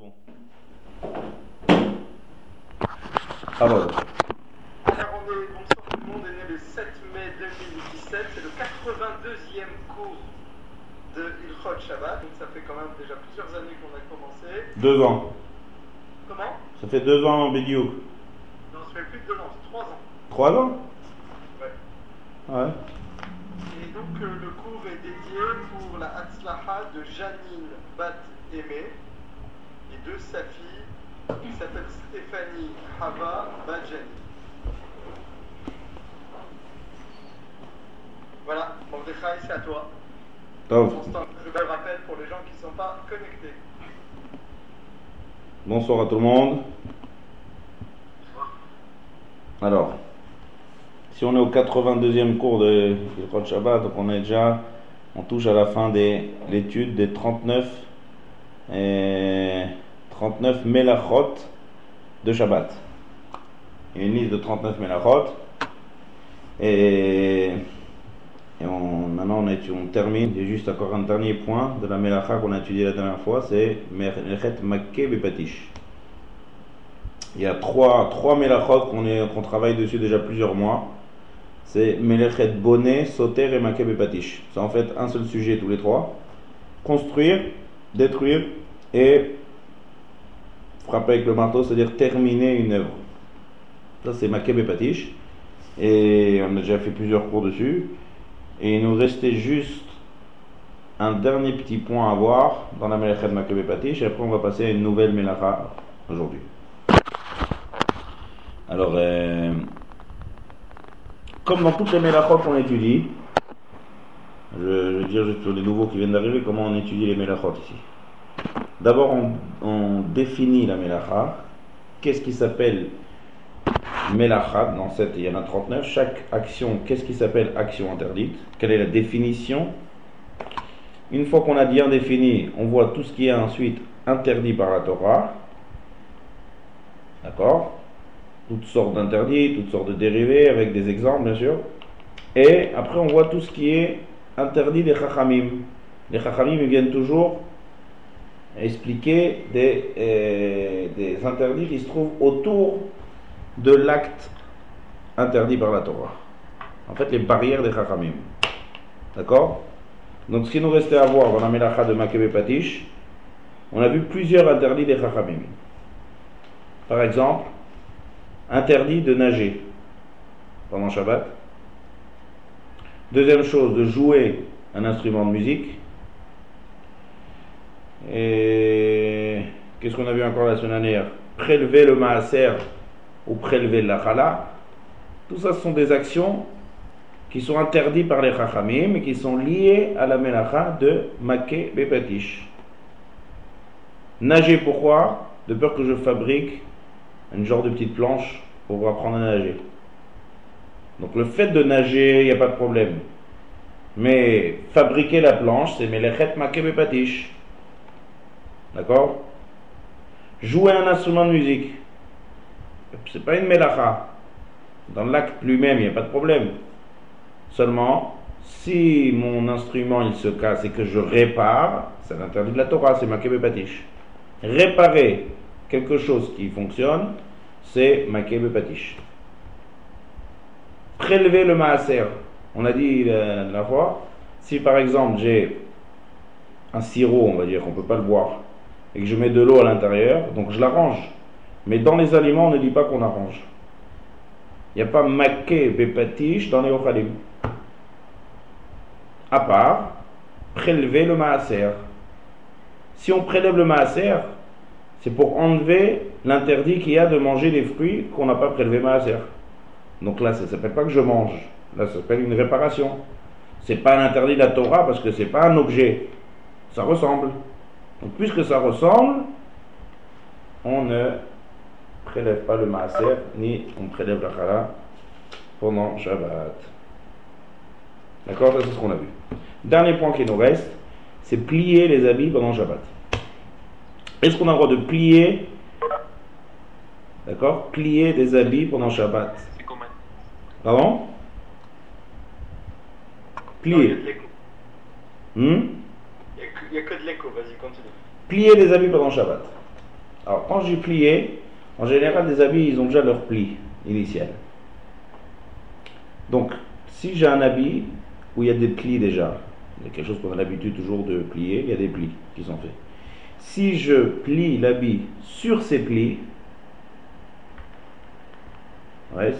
bon. Alors, Alors on est, bonsoir tout le monde, est né le 7 mai 2017, c'est le 82e cours de Ilchot Shabbat, donc ça fait quand même déjà plusieurs années qu'on a commencé. deux ans. Comment? Ça fait deux ans en Bidiouk. Non, ça fait plus de deux ans, c'est trois ans. Trois ans? Ouais. Ouais. Et donc euh, le cours est dédié pour la Hatzlaha de Janine Bat Aimé de sa fille qui s'appelle Stéphanie Hava Badjani. Voilà, Mordechai, c'est à toi. Tov. Constant, je le rappelle pour les gens qui ne sont pas connectés. Bonsoir à tout le monde. Alors, si on est au 82e cours de Hilchot Shabbat, donc on est déjà, on touche à la fin de l'étude des 39 et 39 Melachot de Shabbat. Il y a une liste de 39 Melachot. Et, et maintenant on, étu- on termine. A juste encore un dernier point de la Melacha qu'on a étudié la dernière fois, c'est Melechet Makke Bepatish. Il y a trois, trois Melachot qu'on qu'on travaille dessus déjà plusieurs mois. C'est Melechet Bonnet, Soter et Makke Bepatish. C'est en fait un seul sujet tous les trois. Construire, détruire et frapper avec le marteau, c'est-à-dire terminer une œuvre. Ça c'est Makke Bepatish. Et on a déjà fait plusieurs cours dessus. Et il nous restait juste un dernier petit point à voir dans la Melachat Maccabée Patish, et après on va passer à une nouvelle Melacha aujourd'hui. Alors, euh, comme dans toutes les Melachot qu'on étudie, je, je vais dire juste les nouveaux qui viennent d'arriver comment on étudie les Melachot ici. D'abord, on, définit la Melacha. Qu'est-ce qui s'appelle Melachat, dans cette, il y en a 39. Chaque action, qu'est-ce qui s'appelle action interdite? Quelle est la définition? Une fois qu'on a bien défini, on voit tout ce qui est ensuite interdit par la Torah. D'accord? Toutes sortes d'interdits, toutes sortes de dérivés, avec des exemples, bien sûr. Et après, on voit tout ce qui est interdit des Chachamim. Les Chachamim ils viennent toujours expliquer des, euh, des interdits qui se trouvent autour de l'acte interdit par la Torah. En fait, les barrières des Chachamim. D'accord? Donc, ce qui nous restait à voir dans la Melacha de Makkebe Patish, on a vu plusieurs interdits des Chachamim. Par exemple, interdit de nager pendant Shabbat. Deuxième chose, de jouer un instrument de musique. Et qu'est-ce qu'on a vu encore la semaine dernière? Prélever le maaser ou prélever la chala. Tout ça, ce sont des actions qui sont interdites par les chachamim et qui sont liées à la melacha de Maké Bepatish. Nager, pourquoi? De peur que je fabrique une genre de petite planche pour apprendre à nager. Donc le fait de nager, il n'y a pas de problème. Mais fabriquer la planche, c'est Melechet Maké Bepatish. D'accord? Jouer un instrument de musique. C'est pas une melacha. Dans l'acte lui-même, il n'y a pas de problème. Seulement, si mon instrument se casse et que je répare, c'est l'interdit de la Torah, c'est Makebe Patish. Réparer quelque chose qui fonctionne, c'est Makebe Patish. Prélever le maaser. On a dit la, fois, si par exemple j'ai un sirop, on va dire, on ne peut pas le boire, et que je mets de l'eau à l'intérieur, donc je l'arrange. Mais dans les aliments, on ne dit pas qu'on arrange. Il n'y a pas maqué bepatish dans les ochalim. À part prélever le maaser. Si on prélève le maaser, c'est pour enlever l'interdit qu'il y a de manger des fruits qu'on n'a pas prélevé maaser. Donc là, ça ne s'appelle pas que je mange. Là, ça s'appelle une réparation. C'est pas un interdit de la Torah parce que c'est pas un objet. Ça ressemble. Donc puisque ça ressemble, on ne prélève pas le maaser, ni on prélève la chala pendant Shabbat. D'accord? C'est ce qu'on a vu. Dernier point qui nous reste, c'est plier les habits pendant Shabbat. Est-ce qu'on a le droit de plier, d'accord? Plier des habits pendant Shabbat. C'est comment? Pardon? Plier. Hmm? Il y a que- de l'écho, vas-y, continue. Plier les habits pendant Shabbat. Alors, quand j'ai plié, en général, les habits, ils ont déjà leur pli initial. Donc, si j'ai un habit où il y a des plis déjà, il y a quelque chose qu'on a l'habitude toujours de plier, il y a des plis qui sont faits. Si je plie l'habit sur ces plis,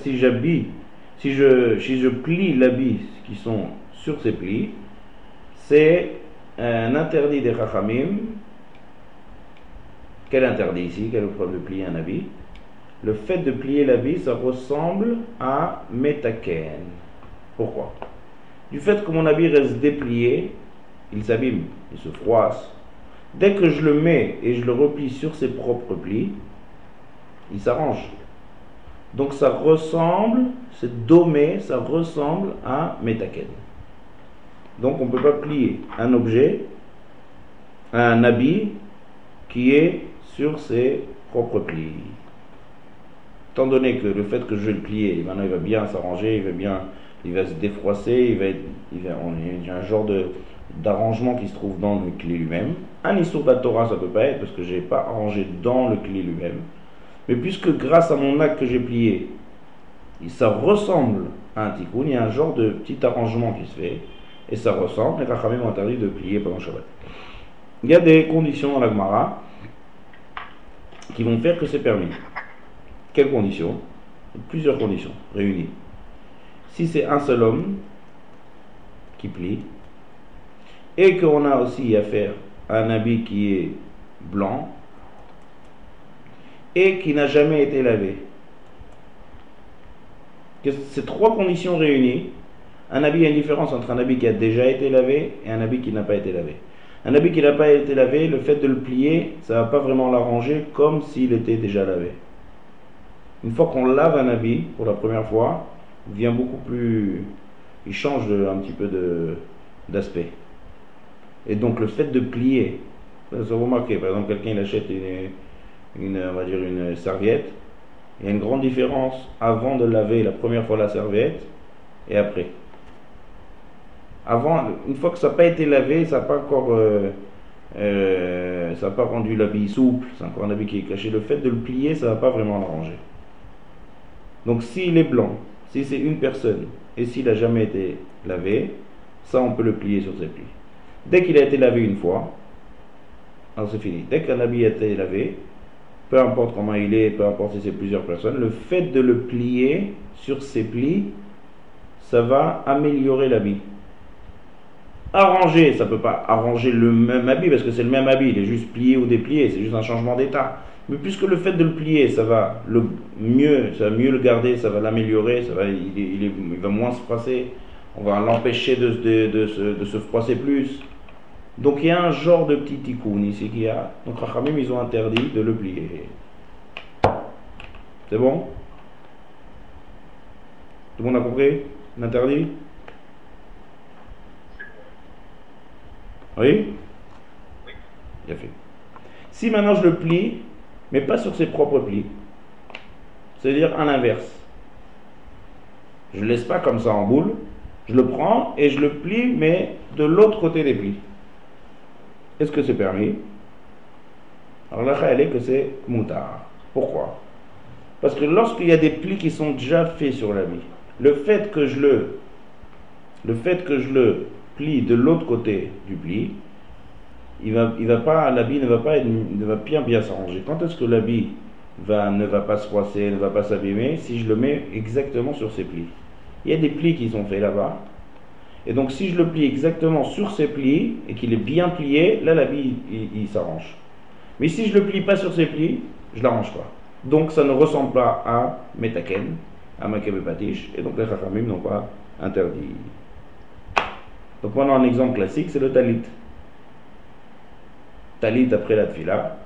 si j'habille, si je plie l'habit qui sont sur ces plis, c'est un interdit des Chachamim. Quel interdit ici? Quel est le problème de plier un habit? Le fait de plier l'habit, ça ressemble à metaken. Pourquoi? Du fait que mon habit reste déplié, il s'abîme, il se froisse. Dès que je le mets et je le replie sur ses propres plis, il s'arrange. Donc ça ressemble, c'est domé, ça ressemble à metaken. Donc on ne peut pas plier un objet, un habit qui est sur ses propres plis. Étant donné que le fait que je vais le plier, maintenant il va bien s'arranger, il va bien, il va se défroisser, il va, va il y a un genre de d'arrangement qui se trouve dans le clé lui-même. Un histoire de la ça peut pas être parce que je n'ai pas arrangé dans le clé lui-même. Mais puisque grâce à mon acte que j'ai plié, ça ressemble à un tikkun, il y a un genre de petit arrangement qui se fait, et ça ressemble, et Rachamim ont interdit de plier pendant Shabbat. Il y a des conditions dans la Gemara qui vont faire que c'est permis. Quelles conditions? Plusieurs conditions réunies. Si c'est un seul homme qui plie, et qu'on a aussi affaire à un habit qui est blanc, et qui n'a jamais été lavé. Ces trois conditions réunies, un habit, il y a une différence entre un habit qui a déjà été lavé et un habit qui n'a pas été lavé. Un habit qui n'a pas été lavé, le fait de le plier, ça ne va pas vraiment l'arranger comme s'il était déjà lavé. Une fois qu'on lave un habit pour la première fois, il devient beaucoup plus. Il change un petit peu d'aspect. Et donc le fait de plier, vous remarquez, par exemple, quelqu'un achète une, une serviette, il y a une grande différence avant de laver la première fois la serviette et après. Avant, une fois que ça n'a pas été lavé, ça n'a pas encore. Euh, euh, ça pas rendu l'habit souple, c'est encore un habit qui est caché. Le fait de le plier, ça ne va pas vraiment l'arranger. Donc s'il est blanc, si c'est une personne, et s'il n'a jamais été lavé, ça on peut le plier sur ses plis. Dès qu'il a été lavé une fois, c'est fini. Dès qu'un habit a été lavé, peu importe comment il est, peu importe si c'est plusieurs personnes, le fait de le plier sur ses plis, ça va améliorer l'habit. Arranger, ça ne peut pas arranger le même habit parce que c'est le même habit, il est juste plié ou déplié, c'est juste un changement d'état. Mais puisque le fait de le plier, ça va le mieux, ça va mieux le garder, ça va l'améliorer, ça va, il, va moins se froisser, on va l'empêcher de, de, se, froisser plus. Donc il y a un genre de petit tikkun ici qui a. Donc Rachamim, ils ont interdit de le plier. C'est bon? Tout le monde a compris? L'interdit Oui Oui. Bien fait. Si maintenant je le plie, mais pas sur ses propres plis, c'est-à-dire à l'inverse. Je ne laisse pas comme ça en boule, je le prends et je le plie, mais de l'autre côté des plis. Est-ce que c'est permis? Alors là, elle est que c'est moutard. Pourquoi? Parce que lorsqu'il y a des plis qui sont déjà faits sur la vie, le fait que je le, le fait que je le de l'autre côté du pli, il va, il va pas, l'habit ne va pas, ne va bien bien s'arranger. Quand est-ce que l'habit va, ne va pas se froisser, ne va pas s'abîmer Si je le mets exactement sur ses plis? Il y a des plis qui sont faits là-bas. Et donc si je le plie exactement sur ses plis et qu'il est bien plié, là l'habit il, s'arrange. Mais si je le plie pas sur ses plis, je l'arrange pas. Donc ça ne ressemble pas à Metaken, à Makebe Patish, et donc les Chachamim n'ont pas interdit. Donc maintenant un exemple classique, c'est le talit. Talit après la tfila,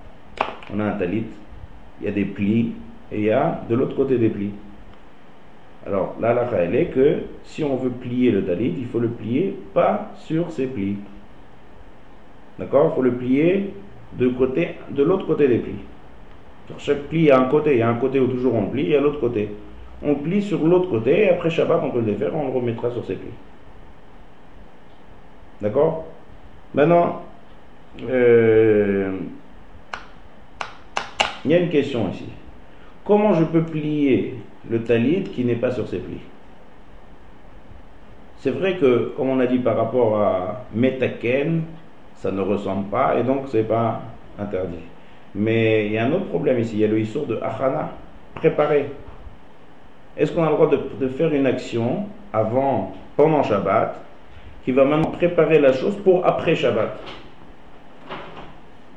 on a un talit, il y a des plis, et il y a de l'autre côté des plis. Alors là, la elle est que si on veut plier le talit, il faut le plier pas sur ses plis. D'accord? Il faut le plier de, côté, de l'autre côté des plis. Sur chaque pli, il a un côté. Il y a un côté où toujours on plie, y a l'autre côté. On plie sur l'autre côté, et après Shabbat, on peut le défaire, on le remettra sur ses plis. D'accord? Maintenant, euh, il y a une question ici. Comment je peux plier le talit qui n'est pas sur ses plis? C'est vrai que, comme on a dit par rapport à metaken, ça ne ressemble pas et donc c'est pas interdit. Mais il y a un autre problème ici, il y a le issour de achana, préparer. Est-ce qu'on a le droit de, de, faire une action avant, pendant Shabbat, qui va maintenant préparer la chose pour après Shabbat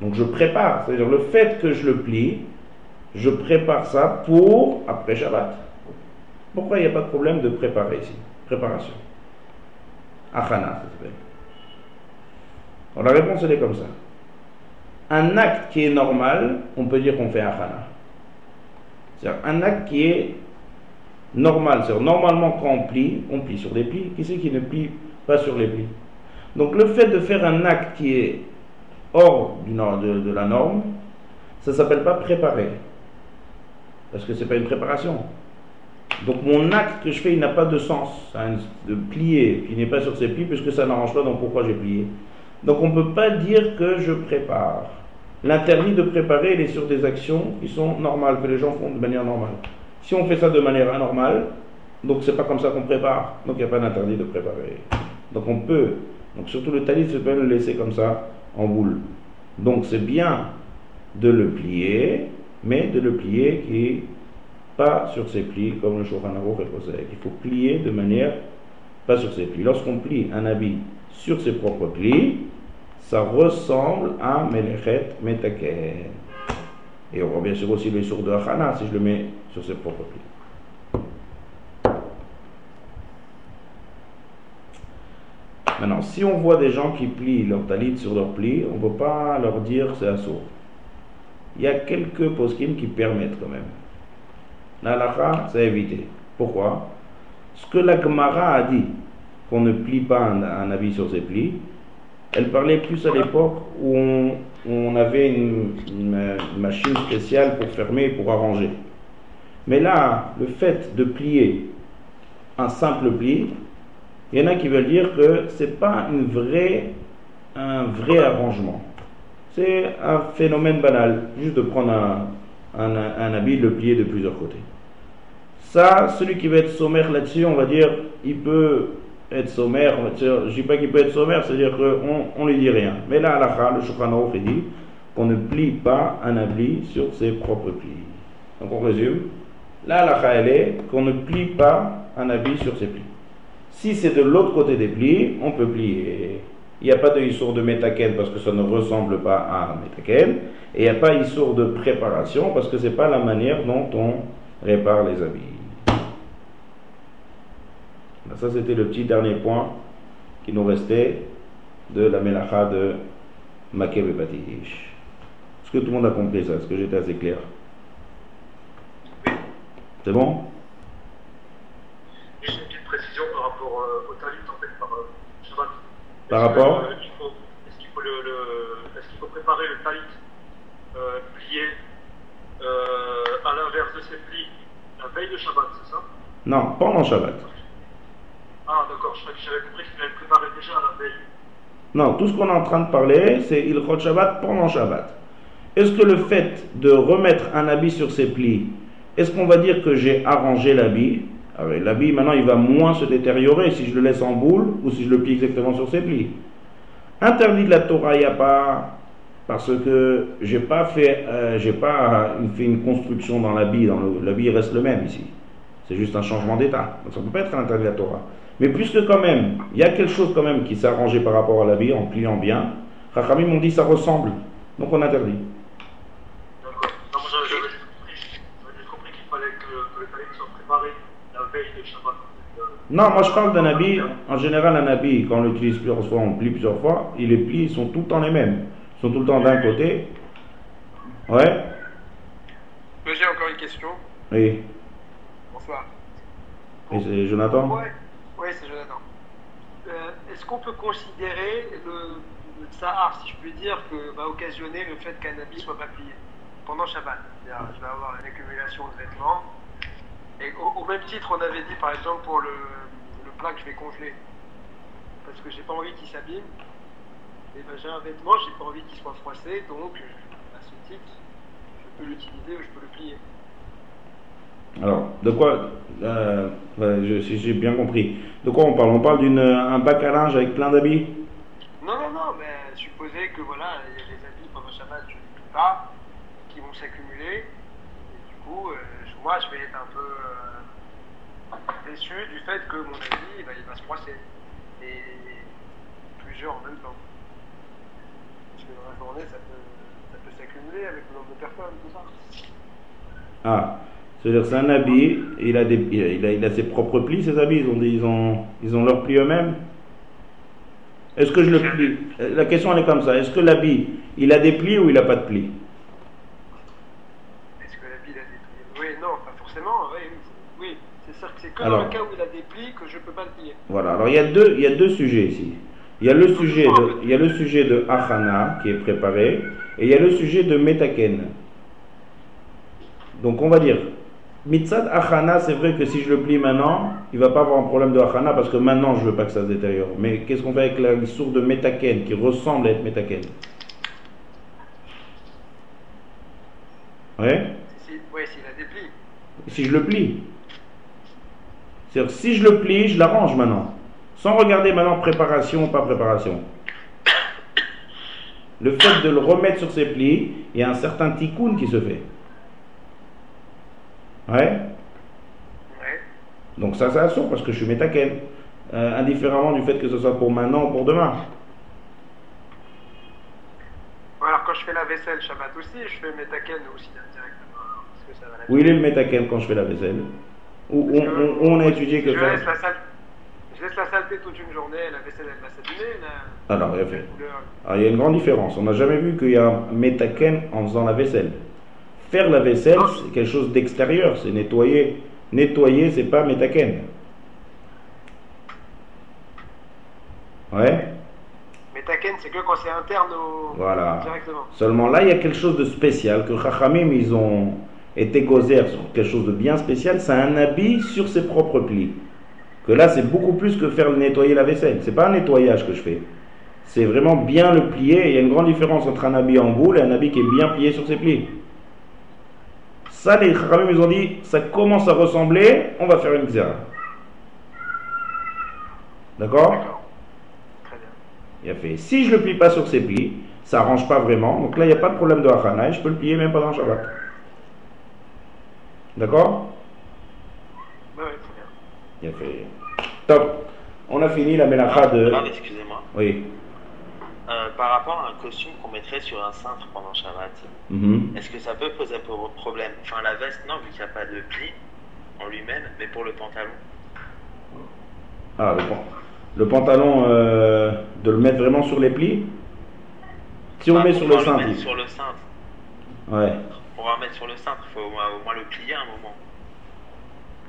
Donc je prépare, c'est-à-dire le fait que je le plie, je prépare ça pour après Shabbat. Pourquoi il n'y a pas de problème de préparer ici? Préparation. Achana, ça s'appelle. la réponse, elle est comme ça. Un acte qui est normal, on peut dire qu'on fait achana. C'est-à-dire un acte qui est normal. C'est-à-dire normalement quand on plie, on plie sur des plis. Qui c'est qui ne plie pas sur les plis Donc le fait de faire un acte qui est hors de, la norme, ça s'appelle pas préparer. Parce que ce n'est pas une préparation. Donc mon acte que je fais, il n'a pas de sens. De plier, qui n'est pas sur ses plis, puisque ça n'arrange pas, donc pourquoi j'ai plié Donc on ne peut pas dire que je prépare. L'interdit de préparer, il est sur des actions qui sont normales, que les gens font de manière normale. Si on fait ça de manière anormale, donc c'est pas comme ça qu'on prépare. Donc il n'y a pas d'interdit de préparer. Donc on peut, surtout le talit, se peut le laisser comme ça en boule. Donc c'est bien de le plier, mais de le plier qui pas sur ses plis, comme le Shulchan Aruch est Il faut plier de manière pas sur ses plis. Lorsqu'on plie un habit sur ses propres plis, ça ressemble à Melechet Metaken. Et on voit bien sûr aussi le sourd de Hachana si je le mets sur ses propres plis. Maintenant, si on voit des gens qui plient leur talit sur leurs plis, on ne peut pas leur dire c'est assourd. Il y a quelques poskim qui permettent quand même. L'alacha, c'est évité. Pourquoi? Ce que la Gemara a dit, qu'on ne plie pas un, habit sur ses plis, elle parlait plus à l'époque où on, avait une, machine spéciale pour fermer, pour arranger. Mais là, le fait de plier un simple pli, il y en a qui veulent dire que ce n'est pas une un vrai arrangement. C'est un phénomène banal, juste de prendre un, un, habit, le plier de plusieurs côtés. Ça, celui qui veut être sommaire là-dessus, on va dire, il peut être sommaire. Je ne dis pas qu'il peut être sommaire, c'est-à-dire qu'on ne lui dit rien. Mais là, à le Shulchan il dit qu'on ne plie pas un habit sur ses propres plis. Donc on résume. Là, la elle est qu'on ne plie pas un habit sur ses plis. Si c'est de l'autre côté des plis, on peut plier. Il n'y a pas de issour de métaken parce que ça ne ressemble pas à un métaken. Et il n'y a pas issour de préparation parce que ce n'est pas la manière dont on répare les habits. Ça, c'était le petit dernier point qui nous restait de la melacha de Makeb et Est-ce que tout le monde a compris ça? Est-ce que j'étais assez clair? C'est bon? Par rapport euh, au talit en fait par euh, par rapport Est-ce qu'il faut, est faut, préparer le talit euh, plié euh, à l'inverse de ses plis la veille de Shabbat, c'est ça? Non, pendant Shabbat. Ah d'accord, j'avais compris qu'il avait préparé déjà à la veille. Non, tout ce qu'on est en train de parler, c'est il Shabbat pendant Shabbat. Est-ce que le fait de remettre un habit sur ses plis, est-ce qu'on va dire que j'ai arrangé l'habit? Ah l'habit, maintenant, il va moins se détériorer si je le laisse en boule ou si je le plie exactement sur ses plis. Interdit de la Torah, il n'y a pas, parce que j'ai pas fait, euh, j'ai pas fait une construction dans l'habit, l'habit reste le même ici. C'est juste un changement d'état. Donc ça ne peut pas être interdit de la Torah. Mais puisque quand même, il y a quelque chose quand même qui s'est arrangé par rapport à l'habit en pliant bien, Rachamim m'ont dit ça ressemble. Donc on interdit. Non, moi je parle d'un habit, en général un habit, quand on l'utilise plusieurs fois, on plie plusieurs fois, les plis sont tout le temps les mêmes. Ils sont tout le temps d'un côté. Ouais J'ai encore une question. Oui. Bonsoir. Et c'est Jonathan Ouais, ouais c'est Jonathan. Euh, est-ce qu'on peut considérer le, le tsahar, si je puis dire, que va occasionner le fait qu'un habit soit pas plié pendant Shabbat? C'est-à-dire, je vais avoir une accumulation de vêtements et au, même titre, on avait dit par exemple pour le, le plat que je vais congeler, parce que j'ai pas envie qu'il s'abîme, et ben j'ai un vêtement, j'ai pas envie qu'il soit froissé, donc à ce titre, je peux l'utiliser ou je peux le plier. Alors, de quoi euh, j'ai bien compris. De quoi on parle? On parle d'un bac à linge avec plein d'habits? Non, non, non, mais supposez que voilà, il y a des habits pendant Shabbat, je ne pas, qui vont s'accumuler. Et du coup, euh, moi, je vais être un peu euh, déçu du fait que mon habit, bah, il va se froisser. Et plusieurs en même temps. Parce que dans la journée, ça peut, ça peut s'accumuler avec le nombre de personnes, tout ça. Ah, c'est-à-dire c'est un habit, il a, des, il, a, il a- ses propres plis, ces habits, ils ont, des- ils ont, ils ont leurs plis eux-mêmes Est-ce que je le plie Euh, La question elle est comme ça, est-ce que l'habit, il a des plis ou il n'a pas de plis Est-ce que l'habit il a des plis Oui, non, pas forcément. Oui, oui. oui. c'est sûr que Alors. dans le cas où il a des plis que je peux pas le plier. Voilà, alors il y, a deux, il y a deux sujets ici. Il y a le sujet de, il y a le sujet de Achana qui est préparé et il y a le sujet de Metaken. Donc on va dire, Mitzad Achana, c'est vrai que si je le plie maintenant, il va pas avoir un problème de Achana parce que maintenant je veux pas que ça se détériore. Mais qu'est-ce qu'on fait avec la source de Metaken qui ressemble à être Metaken? Ouais Si, oui, s'il a des plis. si je le plie. C'est-à-dire, si je le plie, je l'arrange maintenant. Sans regarder maintenant préparation ou pas préparation. Le fait de le remettre sur ses plis, il y a un certain tikkun qui se fait. Ouais Ouais. Donc ça, ça assure parce que je suis métaken. Euh, indifféremment du fait que ce soit pour maintenant ou pour demain. Alors quand je fais la vaisselle Shabbat aussi, je fais taken aussi hein, directement. alors, Parce que ça va la Où il est le métaken quand je fais la vaisselle? Où on, on- on a étudié que je laisse, la sale- je laisse la saleté toute une journée, la vaisselle elle va s'abîmer. la- Alors, il la. Alors, y a une grande différence. On n'a jamais vu qu'il y a un métaken en faisant la vaisselle. Faire la vaisselle, c'est quelque chose d'extérieur. C'est nettoyer. Nettoyer, c'est pas métaken. Ouais Mais taken, c'est que quand c'est interne au. Voilà. Directement. Seulement là, il y a quelque chose de spécial que Chachamim, ils ont été gozer sur quelque chose de bien spécial. C'est un habit sur ses propres plis. Que là, c'est beaucoup plus que faire nettoyer la vaisselle. C'est pas un nettoyage que je fais. C'est vraiment bien le plier. Et il y a une grande différence entre un habit en boule et un habit qui est bien plié sur ses plis. Ça, les Chachamim, ils ont dit, ça commence à ressembler, on va faire une xéra. D'accord? Il a fait, si je le plie pas sur ses plis, ça arrange pas vraiment. Donc là, il n'y a pas de problème de hachana et je peux le plier même pendant le Shabbat. D'accord? Ouais, ouais, très bien. Il a fait. Top. On a fini la mélacha de. Rav, excusez-moi. Oui. Euh, par rapport à un costume qu'on mettrait sur un cintre pendant Shabbat, Mhm. est-ce que ça peut poser un pro- problème? Enfin, la veste, non, vu qu'il n'y a pas de pli en lui-même, mais pour le pantalon? Ah, le, pan- le pantalon, euh, de le mettre vraiment sur les plis? Si on Enfin, met sur le cintre. sur le cintre. Ouais. Pouvoir mettre sur le cintre, il faut au moins, au moins le plier un moment.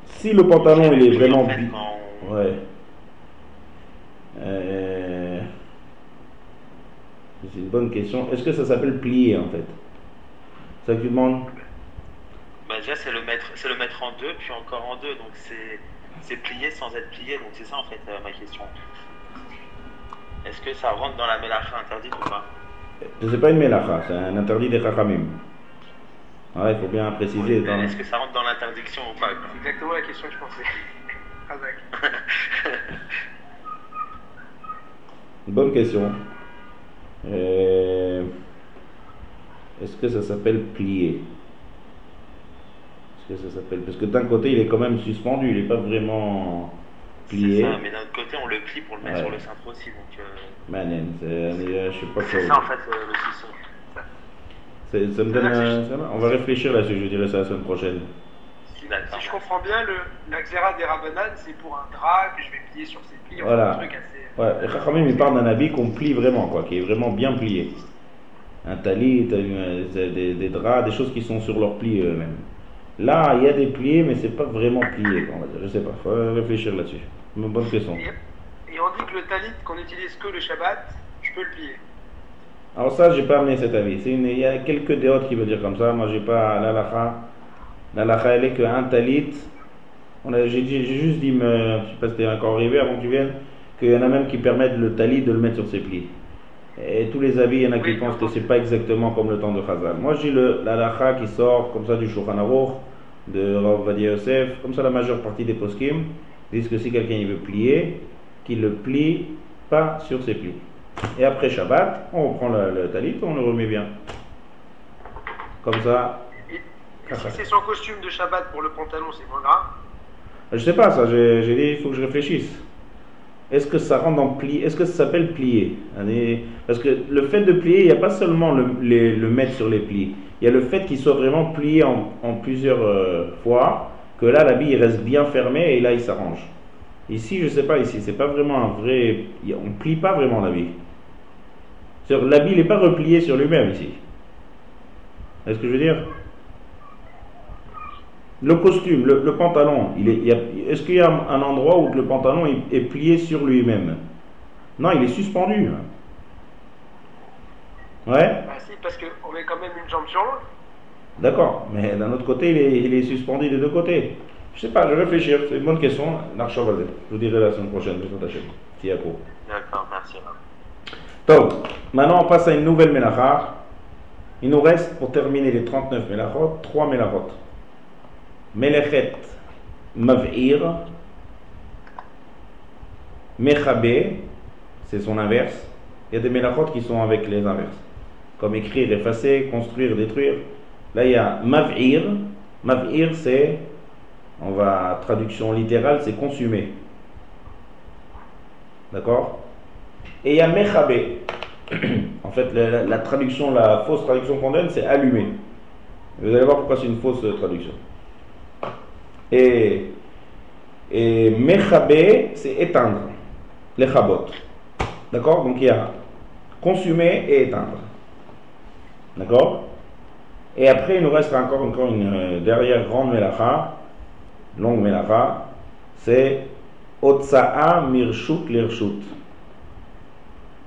Si le pantalon il est vraiment. en fait, on- Ouais. Euh, C'est une bonne question. Est-ce que ça s'appelle plier en fait? Ça que tu demandes? Bah, déjà, c'est le mettre, c'est le mettre en deux, puis encore en deux. Donc c'est, c'est plié sans être plié. Donc c'est ça en fait euh, ma question. Est-ce que ça rentre dans la mélacha interdite ou pas? C'est pas une mélacha, c'est un interdit des chachamim. Ouais, il faut bien préciser. Oui, Est-ce que ça rentre dans l'interdiction ou pas C'est exactement la question que je pensais. Bonne question. Euh, Est-ce que ça s'appelle plier? Est-ce que ça s'appelle? Parce que d'un côté, il est quand même suspendu, il n'est pas vraiment C'est plié. ça, mais d'un autre côté, on le plie pour le mettre Ouais. sur le cintre aussi. Donc euh, Manen, je sais pas c'est ça en fait euh, le souci. C'est- Ça me donne un- ça va On va réfléchir là-dessus, je dirais ça la semaine prochaine. Si, je comprends bien, le, la xéra des Rabbanan, c'est pour un drap que je vais plier sur ses plis. enfin, Voilà. un truc assez. Ouais, Chachamim, ils parlent d'un habit qu'on plie vraiment, quoi, qui est vraiment bien plié. Un talit, euh, des, des- des draps, des choses qui sont sur leurs plis eux-mêmes. Là, il y a des pliés, mais c'est pas vraiment plié, quoi, on va dire. Je sais pas, faut réfléchir là-dessus. Une bonne question. Et, et on dit que le talit qu'on utilise que le Shabbat, je peux le plier. Alors ça, j'ai pas amené cet avis. Une- il y a quelques déotes qui veulent dire comme ça. Moi, j'ai pas l'alacha. L'alacha, elle est qu'un talit. On a, j'ai, juste dit, me, je sais pas si c'était encore arrivé avant que tu viennes, qu'il y en a même qui permettent le talit de le mettre sur ses plis. Et tous les avis, il y en a qui pensent que c'est pas exactement comme le temps de Chazal. Moi, j'ai le l'alacha qui sort comme ça du Shulchan Aruch, de Rav Vadia Yosef, comme ça la majeure partie des poskim disent que si quelqu'un veut plier, qu'il le plie pas sur ses plis. Et après Shabbat, on reprend le, le talit, on le remet bien. Comme ça, Et, si c'est son costume de Shabbat pour le pantalon, c'est moins grave? je sais pas ça, j'ai dit il faut que je réfléchisse. Est-ce que ça rentre dans pli Est-ce que ça s'appelle plier Parce que le fait de plier, il n'y a pas seulement le, les- le mettre sur les plis. Il y a le fait qu'il soit vraiment plié en, en plusieurs euh, fois, que là, l'habit, il reste bien fermé et là, il s'arrange. Ici, je sais pas, ici, c'est pas vraiment un vrai... On plie pas vraiment l'habit. L'habit, n'est pas replié sur lui-même ici. Est-ce que je veux dire? Le costume, le, le pantalon, il est, est-ce qu'il y a un, endroit où le pantalon est, est plié sur lui-même? Non, il est suspendu. hein. Ouais, Bah si, parce qu'on met quand même une jambe sur l'autre. d'accord. Mais d'un autre côté, il est, il est suspendu des deux côtés. Je sais pas, je vais réfléchir. C'est une bonne question. Je vous dirai la semaine prochaine, je. D'accord, merci. Donc, maintenant on passe à une nouvelle mélacha. Il nous reste, pour terminer les 39 mélachot, 3 mélachot. Melechet Mav'ir, Mechabe, c'est son inverse. Il y a des mélachot qui sont avec les inverses. Comme écrire, effacer, construire, détruire. Là, il y a Mav'ir. Mav'ir, c'est, on va, traduction littérale, c'est consumer. D'accord? Et il y a Mechabe. En fait, la, traduction, la fausse traduction qu'on donne, c'est allumer. Vous allez voir pourquoi c'est une fausse euh, traduction. Et, et c'est éteindre. Les chabot. D'accord? Donc il y a consumer et éteindre. D'accord? Et après, il nous reste encore, encore une euh, dernière grande melacha, longue melacha, c'est Otsa'a Mirshut Lirshut.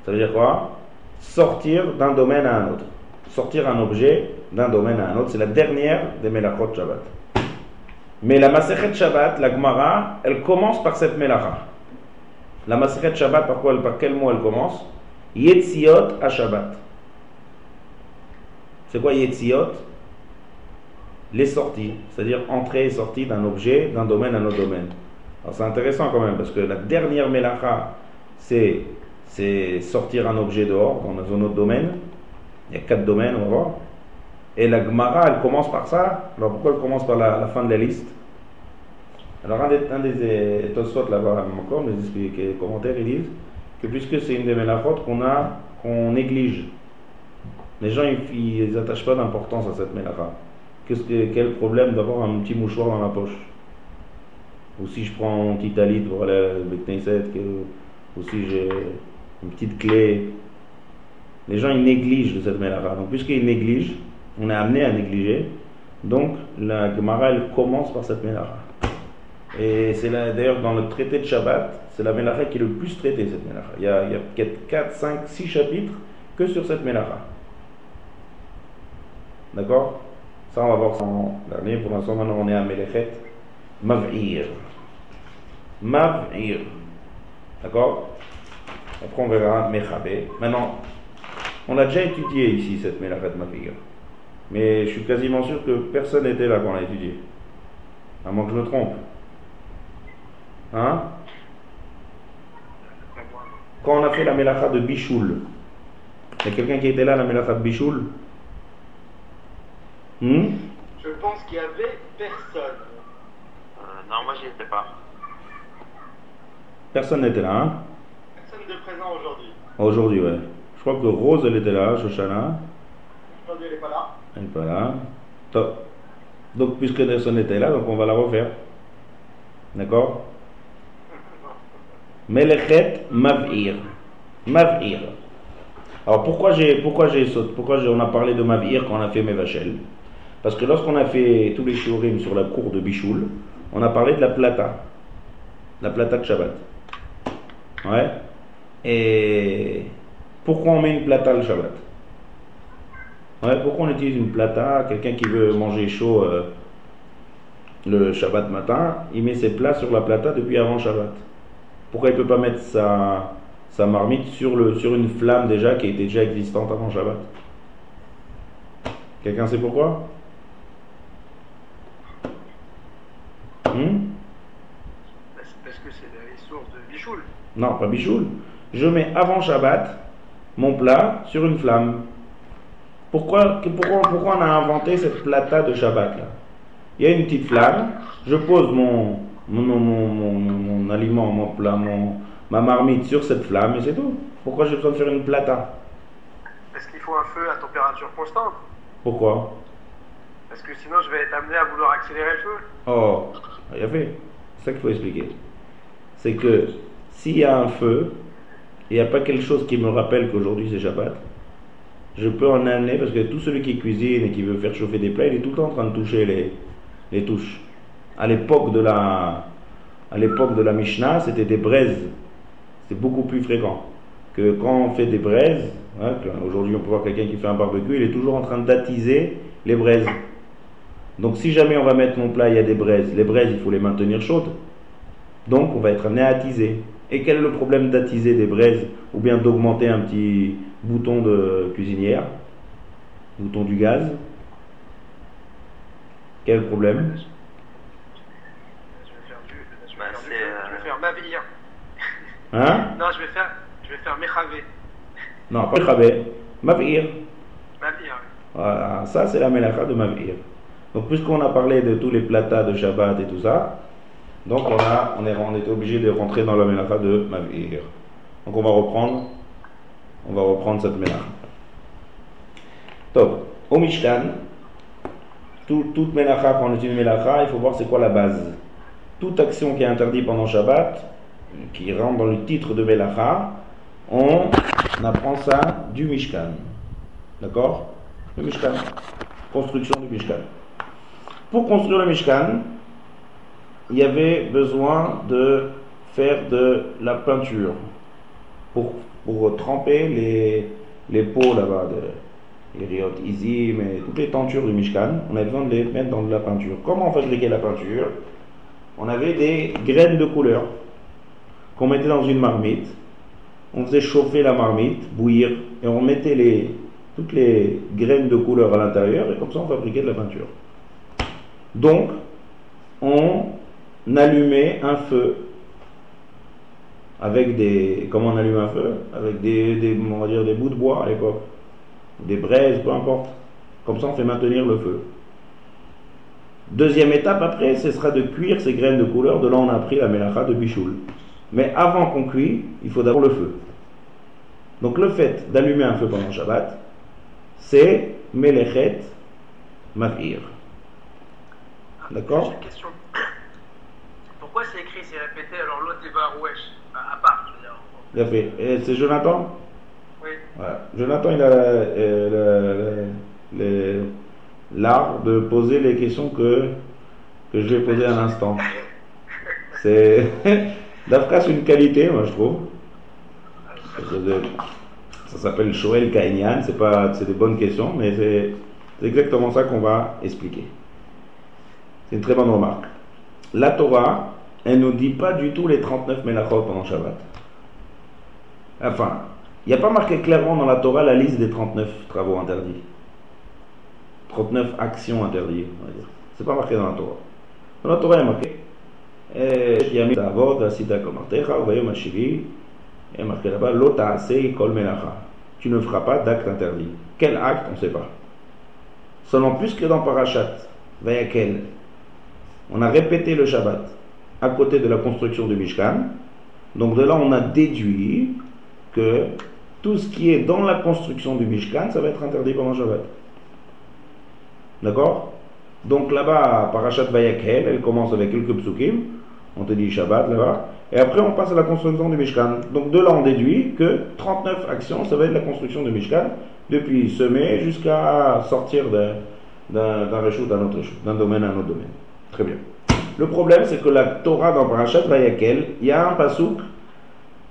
Ça veut dire quoi? Sortir d'un domaine à un autre. Sortir un objet d'un domaine à un autre. C'est la dernière des Melachot Shabbat. Mais la Masechet Shabbat, la Gemara, elle commence par cette Melacha. La Masechet Shabbat, par, quoi, par quel mot elle commence? Yetziot à Shabbat. C'est quoi Yetziot? Les sorties, c'est-à-dire entrée et sortie d'un objet, d'un domaine à un autre domaine. Alors c'est intéressant quand même, parce que la dernière Melacha, c'est c'est sortir un objet dehors, dans un autre domaine. Il y a quatre domaines, on va voir. Et la Gemara, elle commence par ça. Alors pourquoi elle commence par la, fin de la liste? Alors un des, un des euh, Tosfot là-bas, encore, les, explique- les commentaires, ils disent que puisque c'est une des Melachot qu'on a, qu'on néglige. Les gens, ils ils attachent pas d'importance à cette. Qu'est-ce que, quel problème d'avoir un petit mouchoir dans la poche? Ou si je prends mon petit talit pour aller avec Knesset, ou si j'ai une petite clé. Les gens, ils négligent de cette Melacha. Donc, puisqu'ils négligent, on est amené à négliger. Donc, la Gemara, elle commence par cette Melacha. Et c'est d'ailleurs, dans le traité de Shabbat, c'est la Melacha qui est le plus traitée, cette Melacha. Il y a, a 4, 5, 6 chapitres que sur cette Melacha. D'accord? Ça, on va voir ça en dernier. Pour l'instant, maintenant, on est à Melechet Mav'ir. Mav'ir. D'accord? Après, on verra Mechabe. Maintenant, on a déjà étudié ici cette Melachet Mav'ir. Mais je suis quasiment sûr que personne n'était là quand on l'a étudié. À moins que je me trompe. Hein? Quand on a fait la Melacha de Bichoul, il y a quelqu'un qui était là, la Melacha de Bichoul? Hmm? Je pense qu'il y avait personne. Euh, non, moi j'y étais pas. Personne n'était là, hein? Aujourd'hui. Aujourd'hui, ouais. Je crois que Rose, elle était là, Shoshana, Aujourd'hui, elle n'est pas là. elle n'est pas là. Top. Donc, puisque personne n'était là, donc on va la refaire. D'accord? Melechet Mav'ir. Mav'ir. Alors pourquoi j'ai pourquoi j'ai sauté- pourquoi on a parlé de Mav'ir quand on a fait Mevachel? Parce que lorsqu'on a fait tous les shiurim sur la cour de Bichoul, on a parlé de la plata. La plata de Shabbat. Ouais? Et pourquoi on met une plata le Shabbat Ouais, pourquoi on utilise une plata Quelqu'un qui veut manger chaud euh, le Shabbat matin, il met ses plats sur la plata depuis avant Shabbat. Pourquoi il ne peut pas mettre sa, sa marmite sur, le, sur une flamme déjà qui était déjà existante avant Shabbat? Quelqu'un sait pourquoi? Hmm? Parce que c'est les sources de Bichoul. Non, pas bichoul. Je mets avant Shabbat mon plat sur une flamme. Pourquoi, pourquoi, pourquoi on a inventé cette plata de Shabbat là? Il y a une petite flamme, je pose mon, mon, mon, mon- aliment, mon plat, mon, ma marmite sur cette flamme et c'est tout. Pourquoi j'ai besoin de faire une plata? Parce qu'il faut un feu à température constante. Pourquoi? Parce que sinon, je vais être amené à vouloir accélérer le feu. Oh, il y avait. C'est ça qu'il faut expliquer. C'est que s'il y a un feu, il n'y a pas quelque chose qui me rappelle qu'aujourd'hui c'est Shabbat, je peux en amener parce que tout celui qui cuisine et qui veut faire chauffer des plats, il est tout le temps en train de toucher les, les touches. À l'époque de la, à l'époque de la Mishnah, c'était des braises. C'était beaucoup plus fréquent que quand on fait des braises. hein, Aujourd'hui, on peut voir quelqu'un qui fait un barbecue, il est toujours en train d'attiser les braises. Donc si jamais on va mettre mon plat, il y a des braises, les braises, il faut les maintenir chaudes. Donc on va être amené à attiser. Et quel est le problème d'attiser des braises ou bien d'augmenter un petit bouton de cuisinière, bouton du gaz? Quel est le problème? Je vais faire du. Je vais Bah, euh, Mavir. Hein Non, je vais faire. Je vais faire Mechavé. Non, pas Khabé. Mavir. Mavir. Voilà, ça c'est la melacha de Mavir. Donc puisqu'on a parlé de tous les platas de Shabbat et tout ça, donc on, a, on, est, on était obligé de rentrer dans la melacha de Mavir. Donc on va reprendre, on va reprendre cette melacha. Donc, au Mishkan, tout- toute melacha, quand on utilise melacha, il faut voir c'est quoi la base. Toute action qui est interdite pendant Shabbat, qui rentre dans le titre de melacha, on apprend ça du Mishkan. D'accord? Le Mishkan. Construction du Mishkan. Pour construire le Mishkan, il y avait besoin de faire de la peinture pour, pour tremper les, les pots là-bas, de, les riot izim et toutes les tentures du Mishkan. On avait besoin de les mettre dans de la peinture. Comment on fabriquait la peinture? On avait des graines de couleur qu'on mettait dans une marmite. On faisait chauffer la marmite, bouillir, et on mettait les, toutes les graines de couleur à l'intérieur, et comme ça on fabriquait de la peinture. Donc, on allumait un feu avec des. Comment on allume un feu? Avec des, des, on dire des bouts de bois à l'époque, des braises, peu importe. Comme ça on fait maintenir le feu. Deuxième étape après, ce sera de cuire ces graines de couleur. De là, on a pris la mélacha de bichoul. Mais avant qu'on cuit, il faut d'abord le feu. Donc le fait d'allumer un feu pendant Shabbat, c'est Melechet Mavir. D'accord? Répété, alors l'autre est Barouèche À part, fait. Et c'est Jonathan? Oui. Voilà. Jonathan, il a euh, le- le- le- l'art de poser les questions que, que je vais poser à l'instant. C'est. Dafka, c'est une qualité, moi, je trouve. De- Ça s'appelle Shoel Kainian, c'est pas, c'est des bonnes questions, mais c'est c'est exactement ça qu'on va expliquer. C'est une très bonne remarque. La Torah, elle ne nous dit pas du tout les 39 Melachot pendant Shabbat. Enfin, il n'y a pas marqué clairement dans la Torah la liste des 39 travaux interdits. 39 actions interdites, on va dire. C'est pas marqué dans la Torah. Dans la Torah, il y a marqué hashivi. Il marqué là-bas kol melacha. Tu ne feras pas d'acte interdit. Quel acte On ne sait pas. Seulement plus que dans Parashat, on a répété le Shabbat à côté de la construction du Mishkan. Donc de là, on a déduit que tout ce qui est dans la construction du Mishkan, ça va être interdit pendant Shabbat. D'accord? Donc là-bas, Parashat Vayakel, elle commence avec quelques psukim, on te dit Shabbat là-bas, et après on passe à la construction du Mishkan. Donc de là, on déduit que 39 actions, ça va être la construction du Mishkan, depuis semer jusqu'à sortir d'un d'un reshoot à un autre d'un domaine à un autre domaine. Très bien. Le problème, c'est que la Torah dans Parashat Vayakel, il y a un pasouk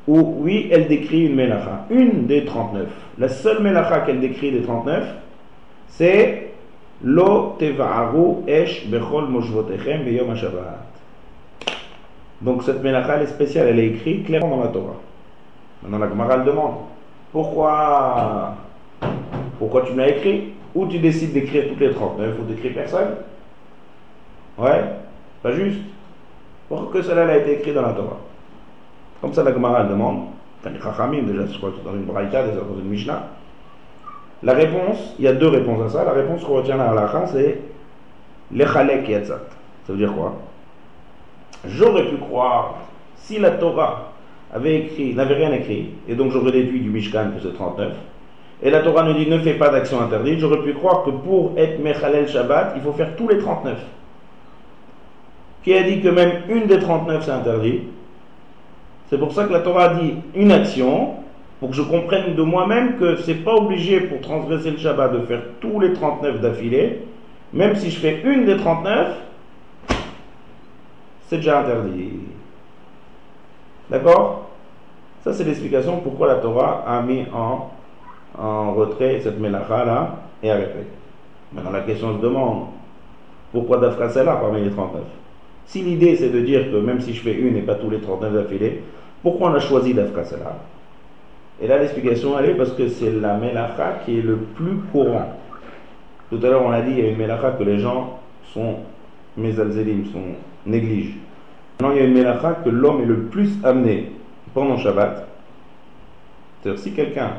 où, oui, elle décrit une mélacha, une des 39. La seule mélacha qu'elle décrit des 39, c'est Lo teva'aru esh bechol moshvotechem beyom HaShabbat. Donc cette mélacha, elle est spéciale, elle est écrite clairement dans la Torah. Maintenant, la Gemara le demande pourquoi, pourquoi tu m'as écrit? Ou tu décides d'écrire toutes les 39 ou d'écrire personne? Ouais, pas juste. Pourquoi que cela a été écrit dans la Torah Comme ça, la Gemara demande. Chachamim, déjà, je crois dans une braïta, déjà dans une Mishnah. La réponse, il y a deux réponses à ça. La réponse qu'on retient à la halakha, c'est Lechalek yatzat. Ça veut dire quoi? J'aurais pu croire, si la Torah avait écrit, n'avait rien écrit, et donc j'aurais déduit du Mishkan que c'est 39, et la Torah nous dit ne fais pas d'action interdite, j'aurais pu croire que pour être Mechalel Shabbat, il faut faire tous les 39. Qui a dit que même une des 39 c'est interdit C'est pour ça que la Torah dit une action, pour que je comprenne de moi-même que c'est pas obligé pour transgresser le Shabbat de faire tous les 39 d'affilée, même si je fais une des 39, c'est déjà interdit. D'accord? Ça, c'est l'explication pourquoi la Torah a mis en, en retrait cette mélacha là et a répété. Maintenant, la question se demande pourquoi Dafka là parmi les 39 Si l'idée c'est de dire que même si je fais une et pas tous les 39 d'affilée, pourquoi on a choisi Dafka là Et là, l'explication elle est parce que c'est la mélacha qui est le plus courant. Tout à l'heure, on a dit qu'il y a une mélacha que les gens sont mésalzélim, sont négligent. Maintenant, il y a une mélacha que l'homme est le plus amené pendant Shabbat. C'est-à-dire, si quelqu'un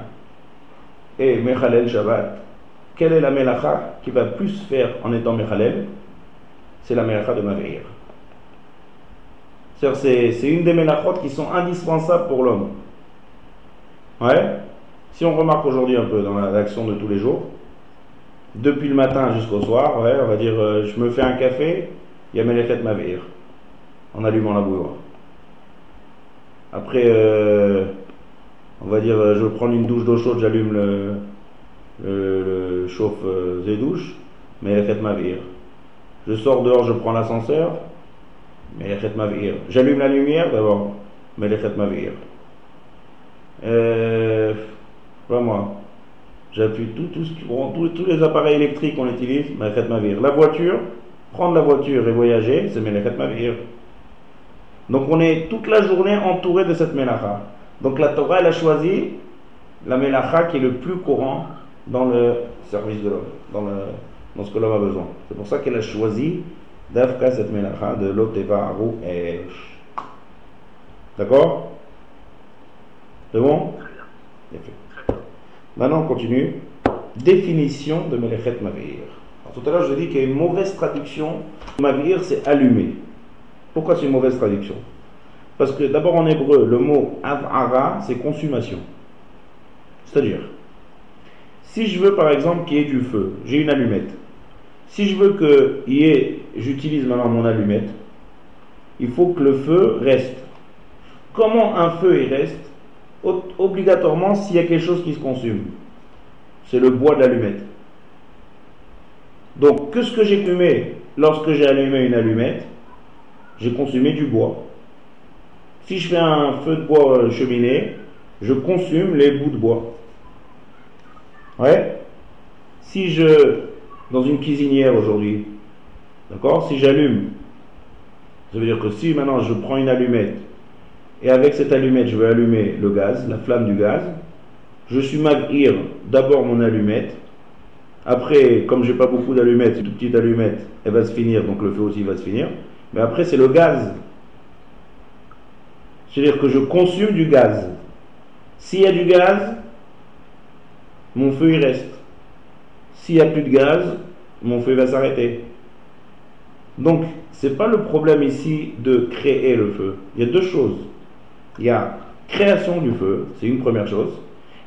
est Mechalel Shabbat, quelle est la mélacha qui va plus faire en étant Mechalel? C'est la mélacha de Maveir. C'est une des mélachot qui sont indispensables pour l'homme. Ouais Si on remarque aujourd'hui un peu dans l'action de tous les jours, depuis le matin jusqu'au soir, on va dire, euh, je me fais un café, il y a Melechet Maveir en allumant la bouilloire. Après, euh, on va dire, je vais prendre une douche d'eau chaude, j'allume le, le, chauffe euh, des douches, mais elle fait ma vie. Je sors dehors, je prends l'ascenseur, mais elle fait ma vie. J'allume la lumière d'abord, mais elle fait ma vie. Euh, pas moi. J'appuie tout, tout ce qui, tous, les appareils électriques qu'on utilise, mais elle fait ma vie. La voiture, prendre la voiture et voyager, c'est mais elle fait ma vie. Donc on est toute la journée entouré de cette mélacha. Donc la Torah, elle a choisi la mélacha qui est le plus courant dans le service de l'homme, dans, dans ce que l'homme a besoin. C'est pour ça qu'elle a choisi d'Afka cette mélacha de l'Oteva Aru Esh. D'accord? C'est bon? Maintenant on continue. Définition de Melechet Mavir. tout à l'heure je vous ai dit qu'il y a une mauvaise traduction. Mavir c'est allumé. Pourquoi c'est une mauvaise traduction? Parce que d'abord en hébreu, le mot avara, c'est consommation. C'est-à-dire, si je veux par exemple qu'il y ait du feu, j'ai une allumette. Si je veux que j'utilise maintenant mon allumette, il faut que le feu reste. Comment un feu il reste? Obligatoirement s'il y a quelque chose qui se consume. C'est le bois de l'allumette. Donc, que ce que j'ai fumé lorsque j'ai allumé une allumette j'ai consumé du bois. Si je fais un feu de bois euh, cheminée, je consume les bouts de bois. Ouais. Si je, dans une cuisinière aujourd'hui, d'accord, si j'allume, ça veut dire que si maintenant je prends une allumette et avec cette allumette je vais allumer le gaz, la flamme du gaz, je suis magir d'abord mon allumette. Après, comme j'ai pas beaucoup d'allumettes, une petite allumette, elle va se finir, donc le feu aussi va se finir. Mais après, c'est le gaz. C'est-à-dire que je consomme du gaz. S'il y a du gaz, mon feu il reste. S'il n'y a plus de gaz, mon feu va s'arrêter. Donc, ce n'est pas le problème ici de créer le feu. Il y a deux choses. Il y a création du feu, c'est une première chose.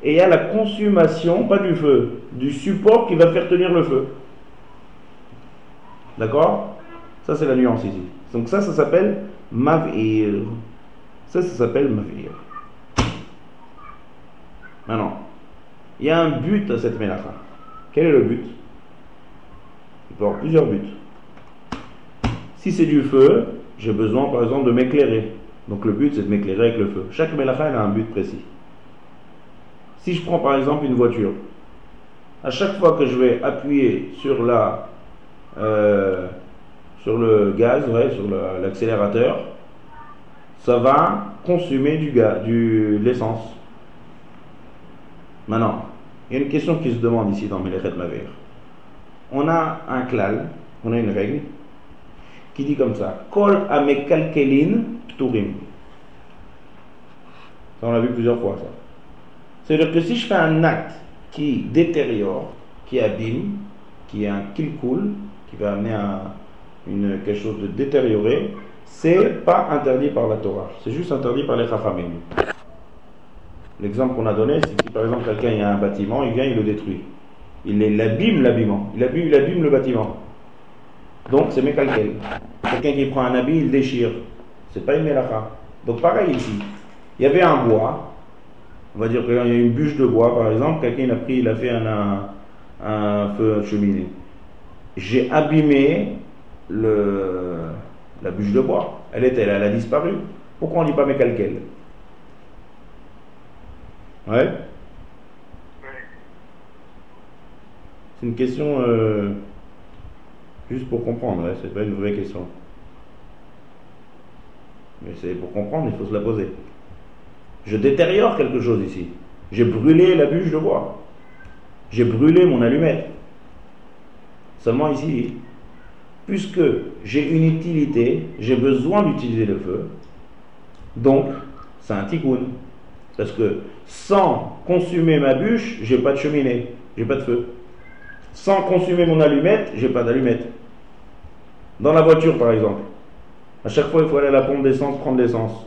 Et il y a la consommation, pas du feu, du support qui va faire tenir le feu. D'accord? Ça, c'est la nuance ici. Donc ça, ça s'appelle mavir. Ça, ça s'appelle mavir. Maintenant, il y a un but à cette mélacha. Quel est le but? Il peut avoir plusieurs buts. Si c'est du feu, j'ai besoin par exemple de m'éclairer. Donc le but c'est de m'éclairer avec le feu. Chaque mélacha a un but précis. Si je prends par exemple une voiture, à chaque fois que je vais appuyer sur la euh, sur le gaz, sur l'accélérateur, ça va consommer du gaz, du l'essence. Maintenant, il y a une question qui se demande ici dans Melechet Maver. On a un klal, on a une règle, qui dit comme ça Kol amekalkelin pturim. Ça, on l'a vu plusieurs fois, ça. C'est-à-dire que si je fais un acte qui détériore, qui abîme, qui est un kilkul, qui va amener à une, quelque chose de détérioré, c'est pas interdit par la Torah. C'est juste interdit par les Chachamim. L'exemple qu'on a donné, c'est que si par exemple quelqu'un a un bâtiment, il vient, il le détruit. Il l'abîme l'habillement. Il abîme, il abîme le bâtiment. Donc c'est mécalquel. Quelqu'un qui prend un habit, il déchire. C'est pas une mélacha. Donc pareil ici. Il y avait un bois. On va dire qu'il y a une bûche de bois, par exemple. Quelqu'un a pris, il a fait un, un, feu de cheminée. J'ai abîmé le, la bûche de bois. Elle était là, elle a disparu. Pourquoi on ne dit pas mécalquel? Ouais C'est une question euh, juste pour comprendre, ouais, c'est pas une vraie question. Mais c'est pour comprendre, il faut se la poser. Je détériore quelque chose ici. J'ai brûlé la bûche de bois. J'ai brûlé mon allumette. Seulement ici, puisque j'ai une utilité, j'ai besoin d'utiliser le feu, donc c'est un tikkun. Parce que sans consumer ma bûche, j'ai pas de cheminée, j'ai pas de feu. Sans consumer mon allumette, j'ai pas d'allumette. Dans la voiture, par exemple, à chaque fois, il faut aller à la pompe d'essence, prendre l'essence.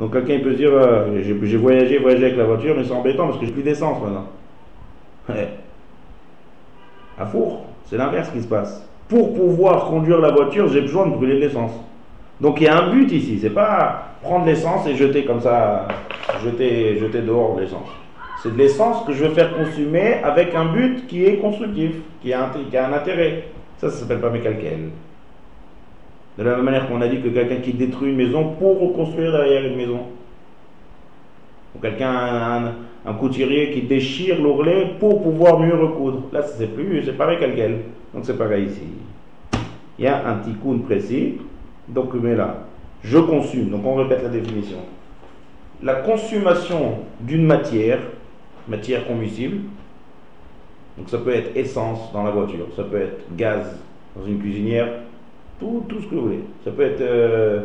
Donc quelqu'un peut se dire, euh, j'ai voyagé, voyagé avec la voiture, mais c'est embêtant parce que j'ai plus d'essence maintenant. À four, c'est l'inverse qui se passe. Pour pouvoir conduire la voiture, j'ai besoin de brûler de l'essence. Donc il y a un but ici, c'est pas prendre l'essence et jeter comme ça, jeter, jeter dehors l'essence. C'est de l'essence que je vais faire consumer avec un but qui est constructif, qui a un, qui a un intérêt. Ça, ça s'appelle pas mécalquel. De la même manière qu'on a dit que quelqu'un qui détruit une maison pour reconstruire derrière une maison. Ou quelqu'un, un, un, couturier qui déchire l'ourlet pour pouvoir mieux recoudre. Là, c'est plus, c'est pas mécalquel. Donc c'est pareil ici. Il y a un tikkun précis. Donc, mais là, je consume. Donc on répète la définition. La consommation d'une matière, matière combustible, donc ça peut être essence dans la voiture, ça peut être gaz dans une cuisinière, tout, tout ce que vous voulez. Ça peut être euh,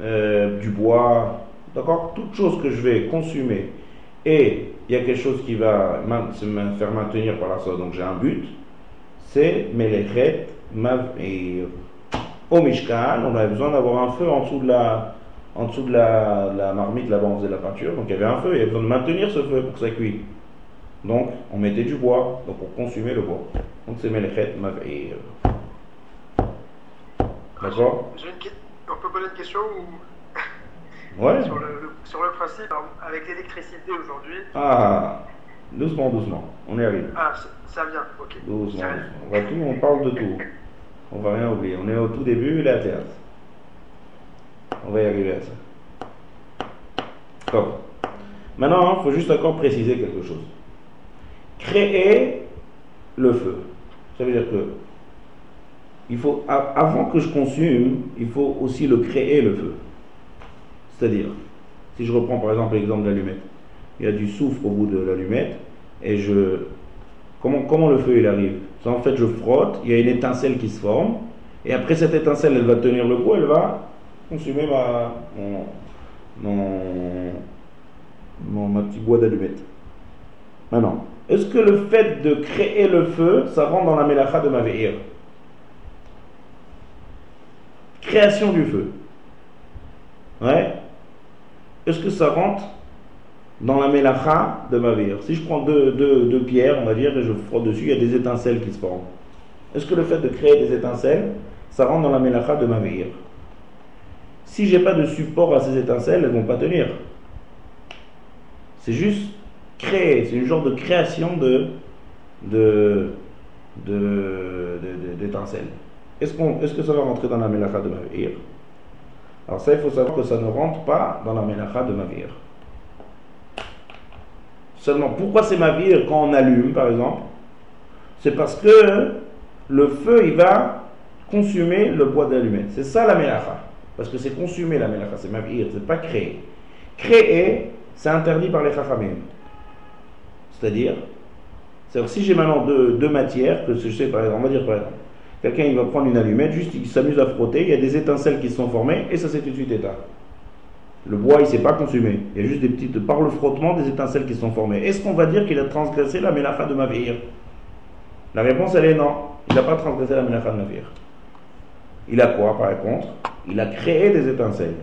euh, du bois, d'accord? Toute chose que je vais consommer et il y a quelque chose qui va me faire maintenir par la sorte, donc j'ai un but, c'est Melechet Mavir. Au Mishkan, on avait besoin d'avoir un feu en dessous de la, en dessous de la, la marmite, là-bas on faisait la peinture, donc il y avait un feu, il y avait besoin de maintenir ce feu pour que ça cuise. Donc on mettait du bois, donc pour consumer le bois. Donc c'est Melechet Mavir. D'accord? On peut poser une question ou... Ouais. sur, le, sur le principe, avec l'électricité aujourd'hui. Ah, doucement, doucement, on y arrive. Ah, ça vient, ok. Doucement, doucement. On, va tout, on parle de tout. On va rien oublier. On est au tout début, la terre. On va y arriver à ça. Comme. Maintenant, il faut juste encore préciser quelque chose. Créer le feu. Ça veut dire que il faut, avant que je consume, il faut aussi le créer le feu. C'est-à-dire, si je reprends par exemple l'exemple de l'allumette, il y a du soufre au bout de l'allumette, et je. Comment, comment le feu il arrive? En fait, je frotte, il y a une étincelle qui se forme, et après cette étincelle, elle va tenir le coup, elle va consumer ma, mon, mon, ma petit bois d'allumette. Maintenant, est-ce que le fait de créer le feu, ça rentre dans la mélacha de ma veillère Création du feu. Ouais. Est-ce que ça rentre dans la mélacha de ma veillère Si je prends deux, pierres, on va dire, et je frotte dessus, il y a des étincelles qui se forment. Est-ce que le fait de créer des étincelles, ça rentre dans la mélacha de ma veillère Si j'ai pas de support à ces étincelles, elles vont pas tenir. C'est juste créer, c'est une genre de création de de d'étincelles. De, est-ce, qu'on, est-ce que ça va rentrer dans la mélacha de Mavir? Alors ça, il faut savoir que ça ne rentre pas dans la mélacha de Mavir. Seulement, pourquoi c'est Mavir quand on allume, par exemple? C'est parce que le feu, il va consumer le bois d'allumette. C'est ça la mélacha. Parce que c'est consumer la mélacha, c'est Mavir, c'est pas créer. Créer, c'est interdit par les chachamim. C'est-à-dire, c'est-à-dire si j'ai maintenant deux, deux matières, que je sais par exemple, on va dire par exemple, quelqu'un il va prendre une allumette, juste il s'amuse à frotter, il y a des étincelles qui se sont formées et ça s'est tout de suite éteint. Le bois il s'est pas consumé, il y a juste des petites, par le frottement, des étincelles qui se sont formées. Est-ce qu'on va dire qu'il a transgressé la mélacha de Mavir? La réponse elle est non, il n'a pas transgressé la mélacha de Mavir. Il a quoi par contre? Il a créé des étincelles.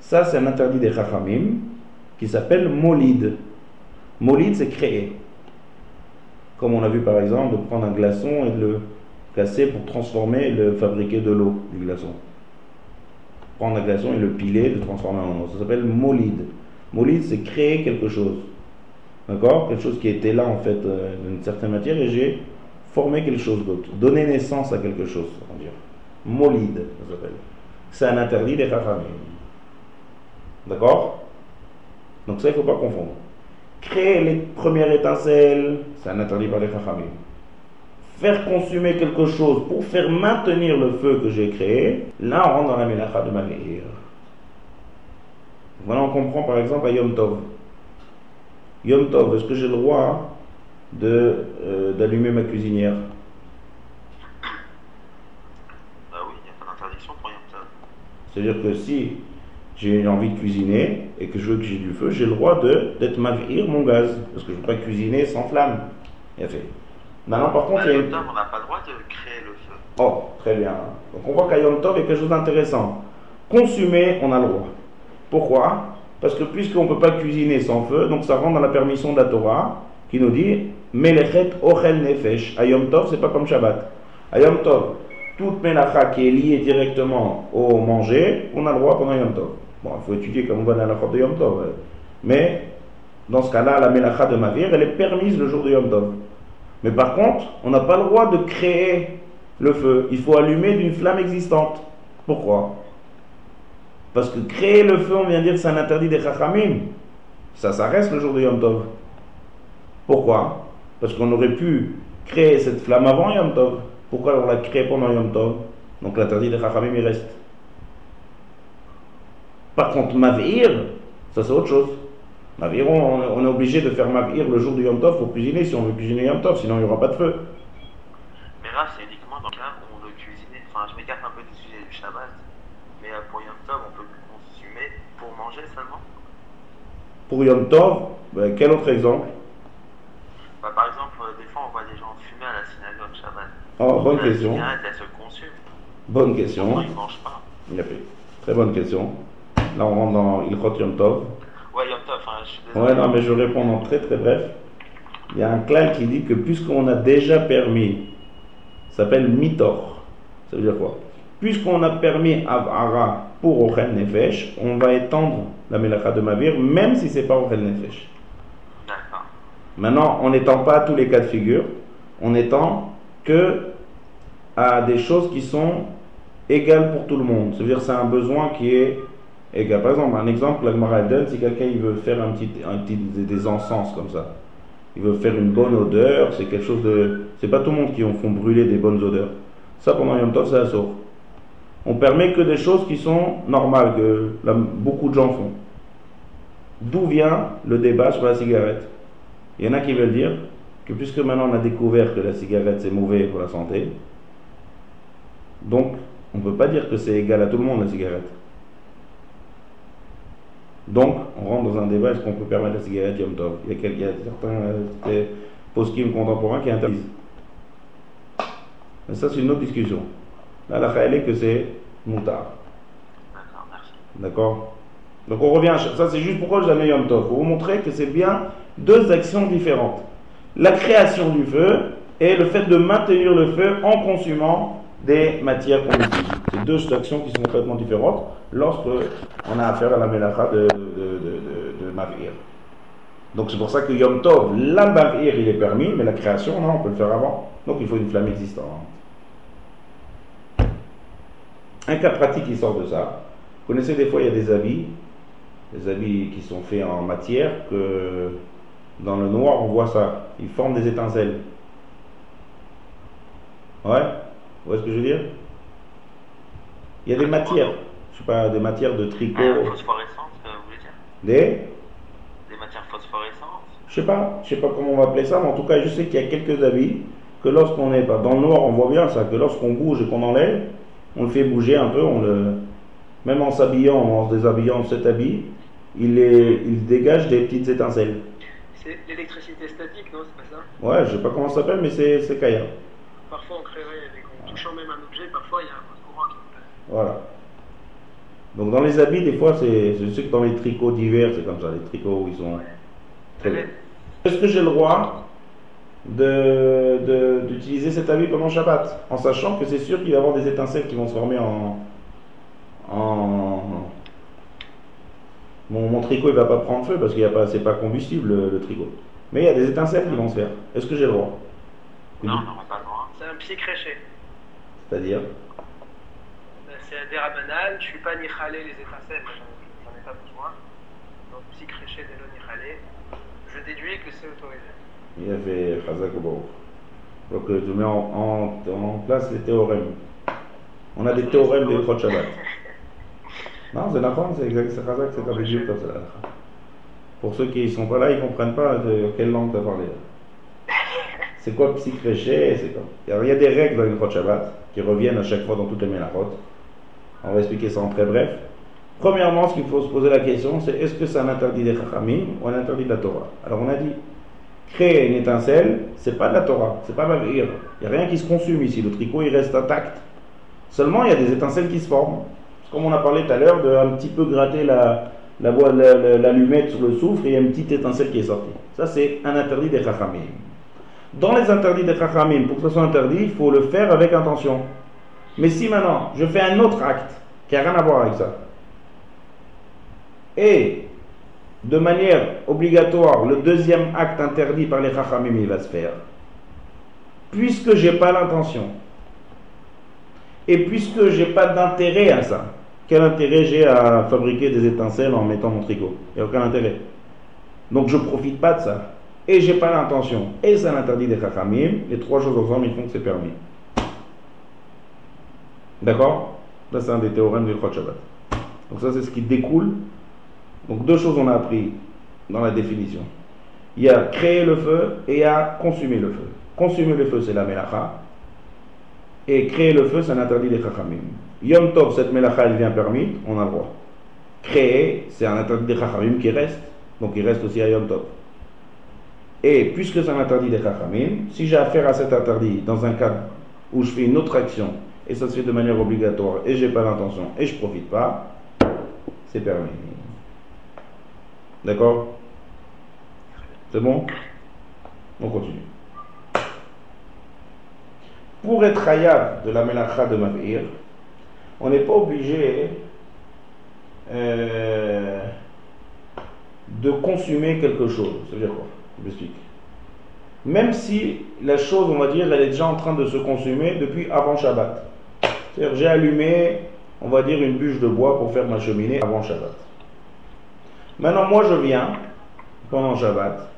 Ça c'est un interdit des Chachamim qui s'appelle molid. Molid c'est créer. Comme on a vu par exemple de prendre un glaçon et de le casser pour transformer et le fabriquer de l'eau du glaçon. Prendre un glaçon et le piler, le transformer en eau. Ça s'appelle molid. Molid c'est créer quelque chose. D'accord? Quelque chose qui était là en fait euh, d'une certaine matière et j'ai formé quelque chose d'autre. Donner naissance à quelque chose, on va dire. Molid, ça s'appelle. C'est un interdit des Chachamim. D'accord? Donc ça, il ne faut pas confondre. Créer les premières étincelles, c'est un interdit par les Chachamim. Faire consumer quelque chose pour faire maintenir le feu que j'ai créé, là on rentre dans la mélacha de Mameir. Voilà, on comprend par exemple à Yom Tov. Yom Tov, est-ce que j'ai le droit euh, d'allumer ma cuisinière Bah oui, il n'y a pas d'interdiction pour Yom Tov. C'est-à-dire que si j'ai envie de cuisiner et que je veux que j'ai du feu, j'ai le droit de, d'être mavir mon gaz. Parce que je ne peux pas cuisiner sans flamme. Il a fait. Maintenant, par contre, il y a on n'a pas le droit de créer le feu. Oh, très bien. Donc on voit qu'à Yom Tov, il y a quelque chose d'intéressant. Consumer, on a le droit. Pourquoi? Parce que puisqu'on ne peut pas cuisiner sans feu, donc ça rentre dans la permission de la Torah qui nous dit Melechet ochel nefesh. À Yom Tov, c'est pas comme Shabbat. À Yom Tov, toute melacha qui est liée directement au manger, on a le droit pendant Yom Tov. Bon, il faut étudier comme on va dans la de Yom Tov. Mais dans ce cas-là, la melacha de Mavir, elle est permise le jour de Yom Tov. Mais par contre, on n'a pas le droit de créer le feu. Il faut allumer d'une flamme existante. Pourquoi? Parce que créer le feu, on vient dire que c'est un interdit des chachamim. Ça, ça reste le jour de Yom Tov. Pourquoi? Parce qu'on aurait pu créer cette flamme avant Yom Tov. Pourquoi on l'a créée pendant Yom Tov Donc l'interdit des chachamim, il reste. Par contre, Mavir, ça c'est autre chose. Mavir, on, on est obligé de faire Mavir le jour du Yom Tov pour cuisiner si on veut cuisiner Yom Tov, sinon il n'y aura pas de feu. Mais là, c'est uniquement dans le cas où on veut cuisiner. Enfin, je m'écarte un peu du sujet du Shabbat. Mais euh, pour Yom Tov, on peut consommer pour manger seulement? Pour Yom Tov, ben, quel autre exemple? Bah, par exemple, euh, des fois, on voit des gens fumer à la synagogue Shabbat. Oh, bonne la question. cigarette, elle se consume. Bonne question. Pourquoi ne mangent pas Il a fait. Très bonne question. Là, on rentre dans Ilchot Yom Tov. Ouais, Yom Tov, enfin, je suis désolé. Ouais, non, mais je réponds en très très bref. Il y a un clal qui dit que puisqu'on a déjà permis, ça s'appelle mitor. Ça veut dire quoi? Puisqu'on a permis Avara pour Ochel Nefesh, on va étendre la Melacha de Mavir, même si c'est pas Ochel Nefesh. D'accord. Maintenant, on n'étend pas à tous les cas de figure, on étend que à des choses qui sont égales pour tout le monde. Ça veut dire que c'est un besoin qui est égal. Par exemple, un exemple, elle donne, si quelqu'un il veut faire un petit, un petit, des, encens comme ça, il veut faire une bonne odeur, c'est quelque chose de... C'est pas tout le monde qui en font brûler des bonnes odeurs. Ça, pendant Yom Tov, c'est la sauve. On permet que des choses qui sont normales, que beaucoup de gens font. D'où vient le débat sur la cigarette? Il y en a qui veulent dire que puisque maintenant on a découvert que la cigarette c'est mauvais pour la santé, donc on ne peut pas dire que c'est égal à tout le monde la cigarette. Donc on rentre dans un débat, est-ce qu'on peut permettre la cigarette Yom Tov? Il y a, quel- il y a certains euh, post-kim contemporains qui interdisent. Mais ça c'est une autre discussion. Là la réalité est que c'est moutard. D'accord, merci. D'accord? Donc on revient à ça, c'est juste pourquoi je l'ai Yom Tov. Pour vous montrer que c'est bien deux actions différentes. La création du feu et le fait de maintenir le feu en consumant des matières combustibles. C'est deux actions qui sont complètement différentes lorsque on a affaire à la mélacha de, de, de Mavir. Donc c'est pour ça que Yom Tov, la Mavir, il est permis, mais la création, non, on peut le faire avant. Donc il faut une flamme existante. Un cas pratique qui sort de ça. Vous connaissez des fois, il y a des habits, des habits qui sont faits en matière, que dans le noir, on voit ça. Ils forment des étincelles. Ouais Vous voyez ce que je veux dire? Il y a des matières, je sais pas, des matières de tricot, Ah, phosphorescentes, euh, vous voulez dire? Des... Des matières phosphorescentes? Je sais pas, je sais pas comment on va appeler ça, mais en tout cas, je sais qu'il y a quelques habits que lorsqu'on est dans le noir, on voit bien ça, que lorsqu'on bouge et qu'on enlève, on le fait bouger un peu, on le, même en s'habillant, en se déshabillant de cet habit, il, est, il dégage des petites étincelles. C'est l'électricité statique, non? C'est pas ça? Ouais, je sais pas comment ça s'appelle, mais c'est Kaya. Parfois on touchant même un objet, parfois il y a un courant qui passe. Voilà. Donc dans les habits, des fois, c'est, je sais que dans les tricots d'hiver, c'est comme ça, les tricots où ils sont très bien. Est-ce que j'ai le droit de, de- d'utiliser cet habit pendant Shabbat? En sachant que c'est sûr qu'il va y avoir des étincelles qui vont se former en. en mon, mon tricot il va pas prendre feu parce qu'il y a pas, c'est pas combustible le, le tricot. Mais il y a des étincelles qui vont se faire. Est-ce que j'ai le droit? Non, on n'aurait pas le droit. C'est un psy créché. C'est-à-dire Ben, C'est un dérabanal, je suis pas ni khalé les étincelles, j'en ai pas besoin. Donc psy créché de ni khalé, je déduis que c'est autorisé. Il a fait Chazak au Baruch. Donc euh, tu mets en, en- en place les théorèmes. On a des théorèmes des Chod Shabbat. Non, c'est Nachon, c'est exact, c'est Chazak, c'est comme ça. Pour ceux qui ne sont pas là, ils ne comprennent pas de quelle langue tu as parlé. C'est quoi psychréché il y a des règles dans les Shabbat qui reviennent à chaque fois dans toutes les Melachot. On va expliquer ça en très bref. Premièrement, ce qu'il faut se poser la question, c'est est-ce que c'est un interdit des Chachamim ou un interdit de la Torah? Alors on a dit, créer une étincelle, c'est pas de la Torah, c'est pas ma Il n'y a rien qui se consume ici, le tricot il reste intact. Seulement il y a des étincelles qui se forment. Comme on a parlé tout à l'heure, de un petit peu gratter la, la voie- la- l'allumette sur le soufre et il y a une petite étincelle qui est sortie. Ça c'est un interdit des Chachamim. Dans les interdits des Chachamim, pour que ce soit interdit, il faut le faire avec intention. Mais si maintenant je fais un autre acte qui n'a rien à voir avec ça, et de manière obligatoire, le deuxième acte interdit par les Chachamim, il va se faire. Puisque j'ai pas l'intention, et puisque j'ai pas d'intérêt à ça, quel intérêt j'ai à fabriquer des étincelles en mettant mon tricot? Il n'y a aucun intérêt. Donc je profite pas de ça. Et j'ai pas l'intention. Et c'est un interdit des Chachamim. Les trois choses ensemble, ils font que c'est permis. D'accord? Ça, c'est un des théorèmes du Chod Shabbat. Donc ça, c'est ce qui découle. Donc deux choses on a appris dans la définition. Il y a créer le feu et il y a consumer le feu. Consumer le feu, c'est la melacha. Et créer le feu, c'est un interdit des chachamim. Yom Tov, cette melacha, elle vient permis, on a le droit. Créer, c'est un interdit des chachamim qui reste. Donc il reste aussi à Yom Tov. Et puisque c'est un interdit des chachamim, si j'ai affaire à cet interdit dans un cadre où je fais une autre action, et ça se fait de manière obligatoire, et j'ai pas l'intention, et je profite pas, c'est permis. D'accord? C'est bon? On continue. Pour être hayab de la melacha de Mavir, on n'est pas obligé euh, de consommer quelque chose. Ça veut dire quoi? Même si la chose, on va dire, elle est déjà en train de se consumer depuis avant Shabbat. C'est-à-dire, j'ai allumé, on va dire, une bûche de bois pour faire ma cheminée avant Shabbat. Maintenant, moi, je viens pendant Shabbat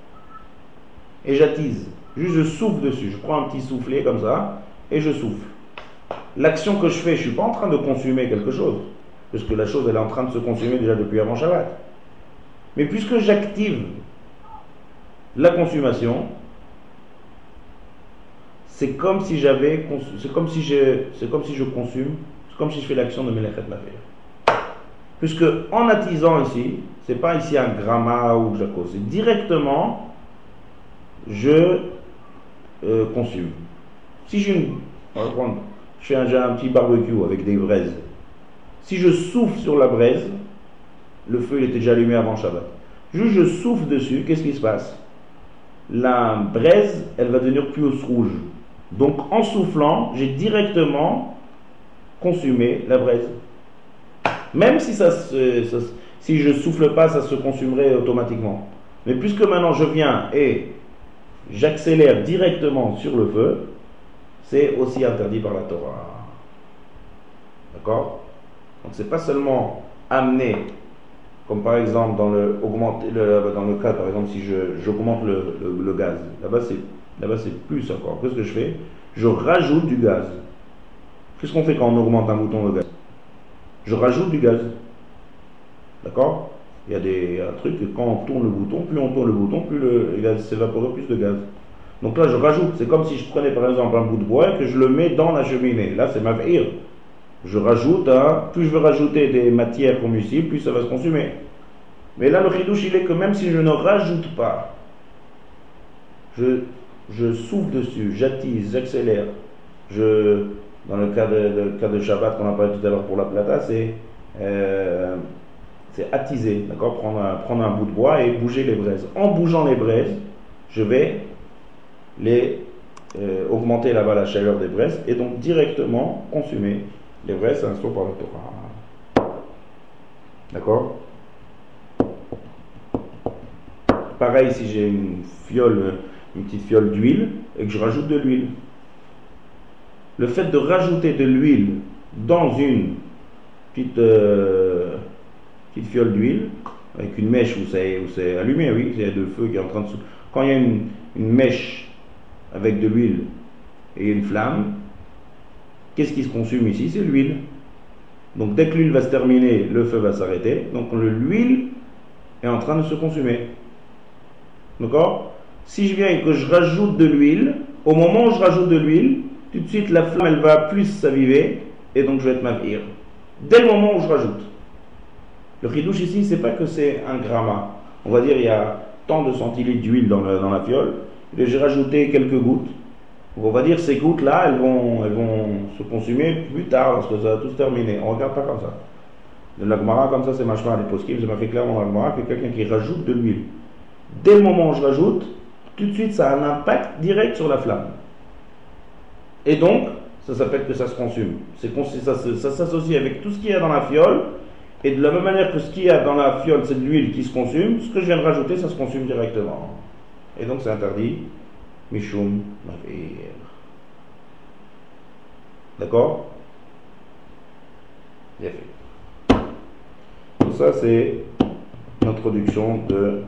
et j'attise. Juste, je souffle dessus. Je prends un petit soufflet comme ça et je souffle. L'action que je fais, je ne suis pas en train de consumer quelque chose. Parce que la chose, elle est en train de se consumer déjà depuis avant Shabbat. Mais puisque j'active la consommation, c'est comme si je, c'est c'est comme si je fais l'action de Melechet Mafir. Puisque en attisant ici, c'est pas ici un gramma ou jaco, c'est directement je euh, consume. Si j'ai je fais un, petit barbecue avec des braises. Si je souffle sur la braise, le feu il était déjà allumé avant Shabbat. Je souffle dessus, qu'est-ce qui se passe? La braise, elle va devenir plus rouge. Donc en soufflant, j'ai directement consumé la braise. Même si, ça se- je souffle pas, ça se consumerait automatiquement. Mais puisque maintenant je viens et j'accélère directement sur le feu, c'est aussi interdit par la Torah. D'accord? Donc c'est pas seulement amener, comme par exemple dans le, dans le cas par exemple si j'augmente le, le- gaz, là-bas c'est c'est plus encore. Qu'est-ce que je fais? Je rajoute du gaz. Qu'est-ce qu'on fait quand on augmente un bouton de gaz? Je rajoute du gaz. D'accord? Il y a des un truc que quand on tourne le bouton, plus on tourne le bouton, plus le, il va s'évaporer plus de gaz. Donc là, je rajoute, c'est comme si je prenais par exemple un bout de bois et que je le mets dans la cheminée. Là, c'est ma veille. Je rajoute, hein, plus je veux rajouter des matières combustibles, plus ça va se consumer. Mais là, le chidouche, il est que même si je ne rajoute pas, je, souffle dessus, j'attise, j'accélère. Dans le cas de, cas de Shabbat qu'on a parlé tout à l'heure pour la plata, c'est euh, attiser, d'accord prendre un, prendre un bout de bois et bouger les braises. En bougeant les braises, je vais les euh, augmenter là-bas la chaleur des braises et donc directement consumer les c'est un par le Torah. D'accord? Pareil si j'ai une fiole, une petite fiole d'huile et que je rajoute de l'huile. Le fait de rajouter de l'huile dans une petite, euh, petite fiole d'huile, avec une mèche où c'est, allumé, oui, il y a de feu qui est en train de... Quand il y a une, une mèche avec de l'huile et une flamme, qu'est-ce qui se consume ici? C'est l'huile. Donc dès que l'huile va se terminer, le feu va s'arrêter. Donc l'huile est en train de se consumer. D'accord? Si je viens et que je rajoute de l'huile, au moment où je rajoute de l'huile, tout de suite la flamme elle va plus s'aviver et donc je vais être mavir. Dès le moment où je rajoute. Le ridouche ici, c'est pas que c'est un gramma. On va dire il y a tant de centilitres d'huile dans, dans la fiole, et j'ai rajouté quelques gouttes. On va dire ces gouttes-là, elles vont, elles vont se consumer plus tard, parce que ça va tout se terminer. On regarde pas comme ça. De l'agmara, comme ça, c'est machma les poskim, ça m'a fait clairement l'agmara que quelqu'un qui rajoute de l'huile. Dès le moment où je rajoute, tout de suite, ça a un impact direct sur la flamme. Et donc, ça s'appelle que ça se consume. Ça, ça s'associe avec tout ce qu'il y a dans la fiole, et de la même manière que ce qu'il y a dans la fiole, c'est de l'huile qui se consume, ce que je viens de rajouter, ça se consume directement. Et donc c'est interdit. Mishum Mavir. D'accord Bien fait. Tout ça, c'est l'introduction de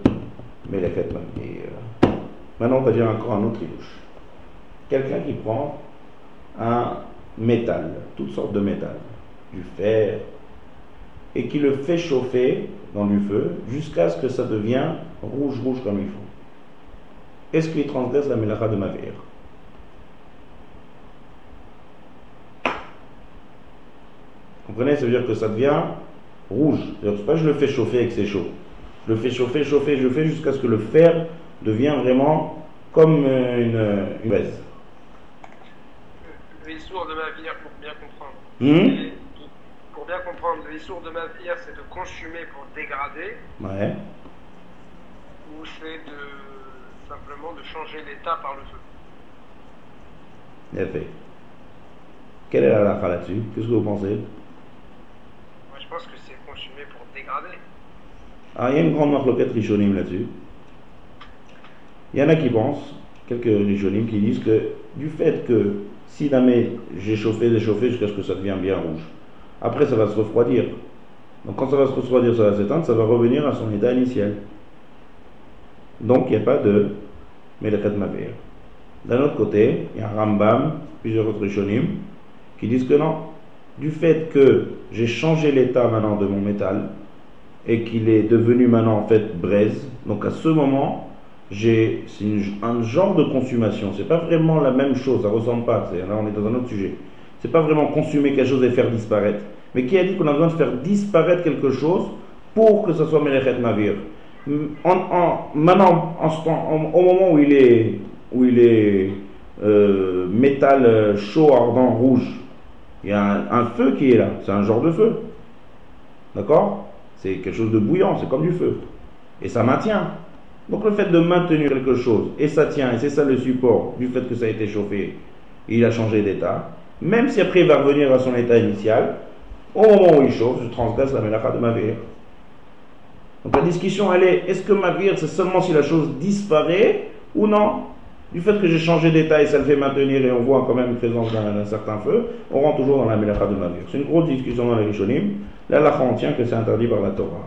Melechet Mavir. Maintenant, on va dire encore un autre ilouche. Quelqu'un qui prend un métal, toutes sortes de métal, du fer, et qui le fait chauffer dans du feu jusqu'à ce que ça devienne rouge, rouge comme il faut. Est-ce qu'il transgresse la mélacha de Mavir Comprenez? Ça veut dire que ça devient rouge. C'est pas je le fais chauffer et que c'est chaud. Je le fais chauffer, chauffer, je fais jusqu'à ce que le fer devienne vraiment comme une, une baisse. Le sourd de Mavir, pour bien comprendre. Hmm? pour bien comprendre, le sourd de Mavir, c'est de consumer pour dégrader. Ouais. Ou c'est de simplement de changer l'état par le feu. Quelle est la lacha là-dessus? Qu'est-ce que vous pensez? Moi, je pense que c'est consumé pour dégrader. Ah, il y a une grande marloquette rishonim là-dessus. Il y en a qui pensent, quelques rishonim, qui disent que du fait que si jamais j'ai chauffé, j'ai chauffé jusqu'à ce que ça devienne bien rouge, après ça va se refroidir. Donc quand ça va se refroidir, ça va s'éteindre, ça va revenir à son état initial. Donc il n'y a pas de Melechet Mavir. D'un autre côté, il y a Rambam, plusieurs autres Rishonim, qui disent que non. Du fait que j'ai changé l'état maintenant de mon métal et qu'il est devenu maintenant en fait braise, donc à ce moment, c'est un genre de consommation. C'est pas vraiment la même chose, ça ressemble pas. Là, on est dans un autre sujet. C'est pas vraiment consommer quelque chose et faire disparaître. Mais qui a dit qu'on a besoin de faire disparaître quelque chose pour que ce soit Melechet Mavir en, maintenant, au moment où il est, euh, métal chaud, ardent, rouge, il y a un, feu qui est là. C'est un genre de feu. D'accord? C'est quelque chose de bouillant, c'est comme du feu. Et ça maintient. Donc le fait de maintenir quelque chose, et ça tient, et c'est ça le support du fait que ça a été chauffé, il a changé d'état, même si après il va revenir à son état initial, au moment où il chauffe, je transgresse la mélacha de ma vie. Donc la discussion, elle est, est-ce que ma vie, c'est seulement si la chose disparaît ou non? Du fait que j'ai changé d'état et ça le fait maintenir et on voit quand même une présence d'un certain feu, on rentre toujours dans la mélacha de ma vie. C'est une grosse discussion dans les Rishonim. Là, la on tient que c'est interdit par la Torah.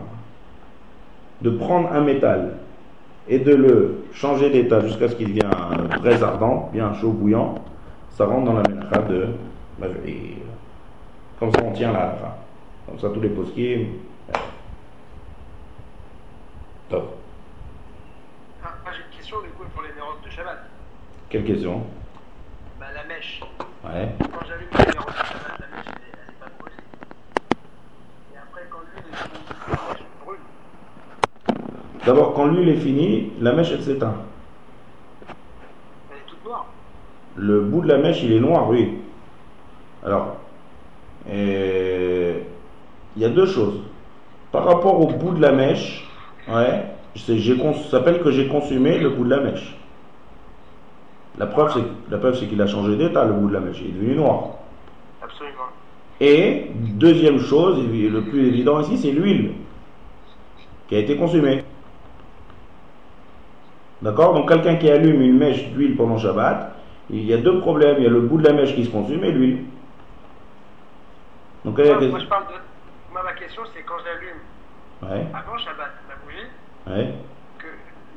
De prendre un métal et de le changer d'état jusqu'à ce qu'il devienne très ardent, bien chaud, bouillant, ça rentre dans la mélacha de ma. Comme ça, on tient la Comme ça, tous les posquiers Top. Ah, j'ai une question du coup pour les mérotes de Shabbat. Quelle question Bah, la mèche. Ouais. Quand j'allume les mérotes de Shabbat, la mèche elle elle est pas brûlée. Et après, quand l'huile est finie, la mèche brûle. D'abord, quand l'huile est finie, la mèche, elle s'éteint. Elle est toute noire. Le bout de la mèche, il est noir, oui. Alors, il y a deux choses. Par rapport au bout de la mèche, ouais, ça s'appelle que j'ai consumé le bout de la mèche. La preuve, c'est qu'il a changé d'état, le bout de la mèche. Il est devenu noir. Absolument. Et deuxième chose, le plus évident ici, c'est l'huile qui a été consumée. D'accord? Donc quelqu'un qui allume une mèche d'huile pendant Shabbat, il y a deux problèmes. Il y a le bout de la mèche qui se consume et l'huile. Donc la Moi, moi, je parle de. Moi, ma question, c'est quand j'allume Ouais, avant Shabbat ouais. que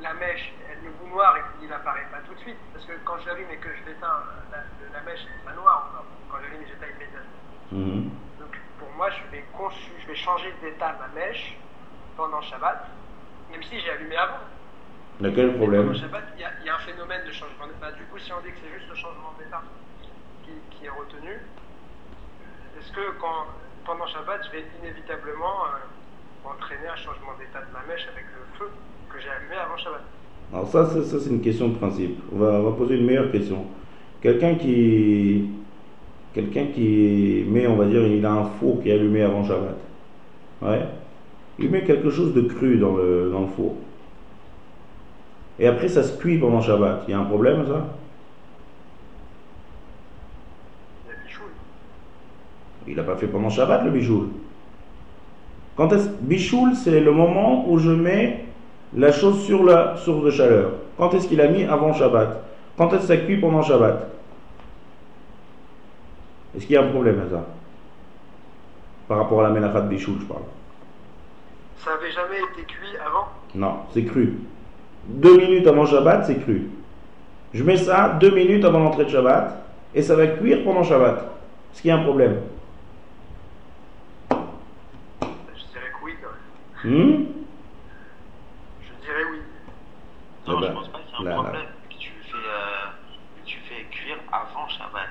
la mèche, elle- le bout noir, il n'apparaît pas tout de suite. Parce que quand j'allume et que je l'éteins, la, la mèche n'est pas noire encore. Quand j'allume, j'éteins immédiatement. Mhm. Donc pour moi, je vais, conçu, je vais changer d'état ma mèche pendant Shabbat, même si j'ai allumé avant. Mais quel problème Shabbat, il y, a, il y a un phénomène de changement d'état. Du coup, si on dit que c'est juste le changement d'état qui, qui est retenu, est-ce que quand, pendant Shabbat, je vais inévitablement euh, entraîner un changement d'état de ma mèche avec le feu que j'ai allumé avant Shabbat Alors ça, c'est- ça, c'est une question de principe. On va, on va poser une meilleure question. Quelqu'un qui, quelqu'un qui met, on va dire, il a un four qui est allumé avant Shabbat. Ouais. Il met quelque chose de cru dans le, dans le four. Et après, ça se cuit pendant Shabbat. Il y a un problème, ça? Il n'a pas fait pendant Shabbat, le bichoul. Quand est-ce bichoul, c'est le moment où je mets la chose sur la source de chaleur. Quand est-ce qu'il a mis avant Shabbat? Quand est-ce que ça cuit pendant Shabbat? Est-ce qu'il y a un problème à ça Par rapport à la mélacha de bichoul, je parle. Ça avait jamais été cuit avant? Non, c'est cru. Deux minutes avant Shabbat, c'est cru. Je mets ça deux minutes avant l'entrée de Shabbat et ça va cuire pendant Shabbat. Est-ce qu'il y a un problème Je dirais que oui quand même. Hmm Je dirais oui. Non, Eh ben, je pense pas qu'il y ait un là, là. problème que tu fais, euh, que tu fais cuire avant Shabbat.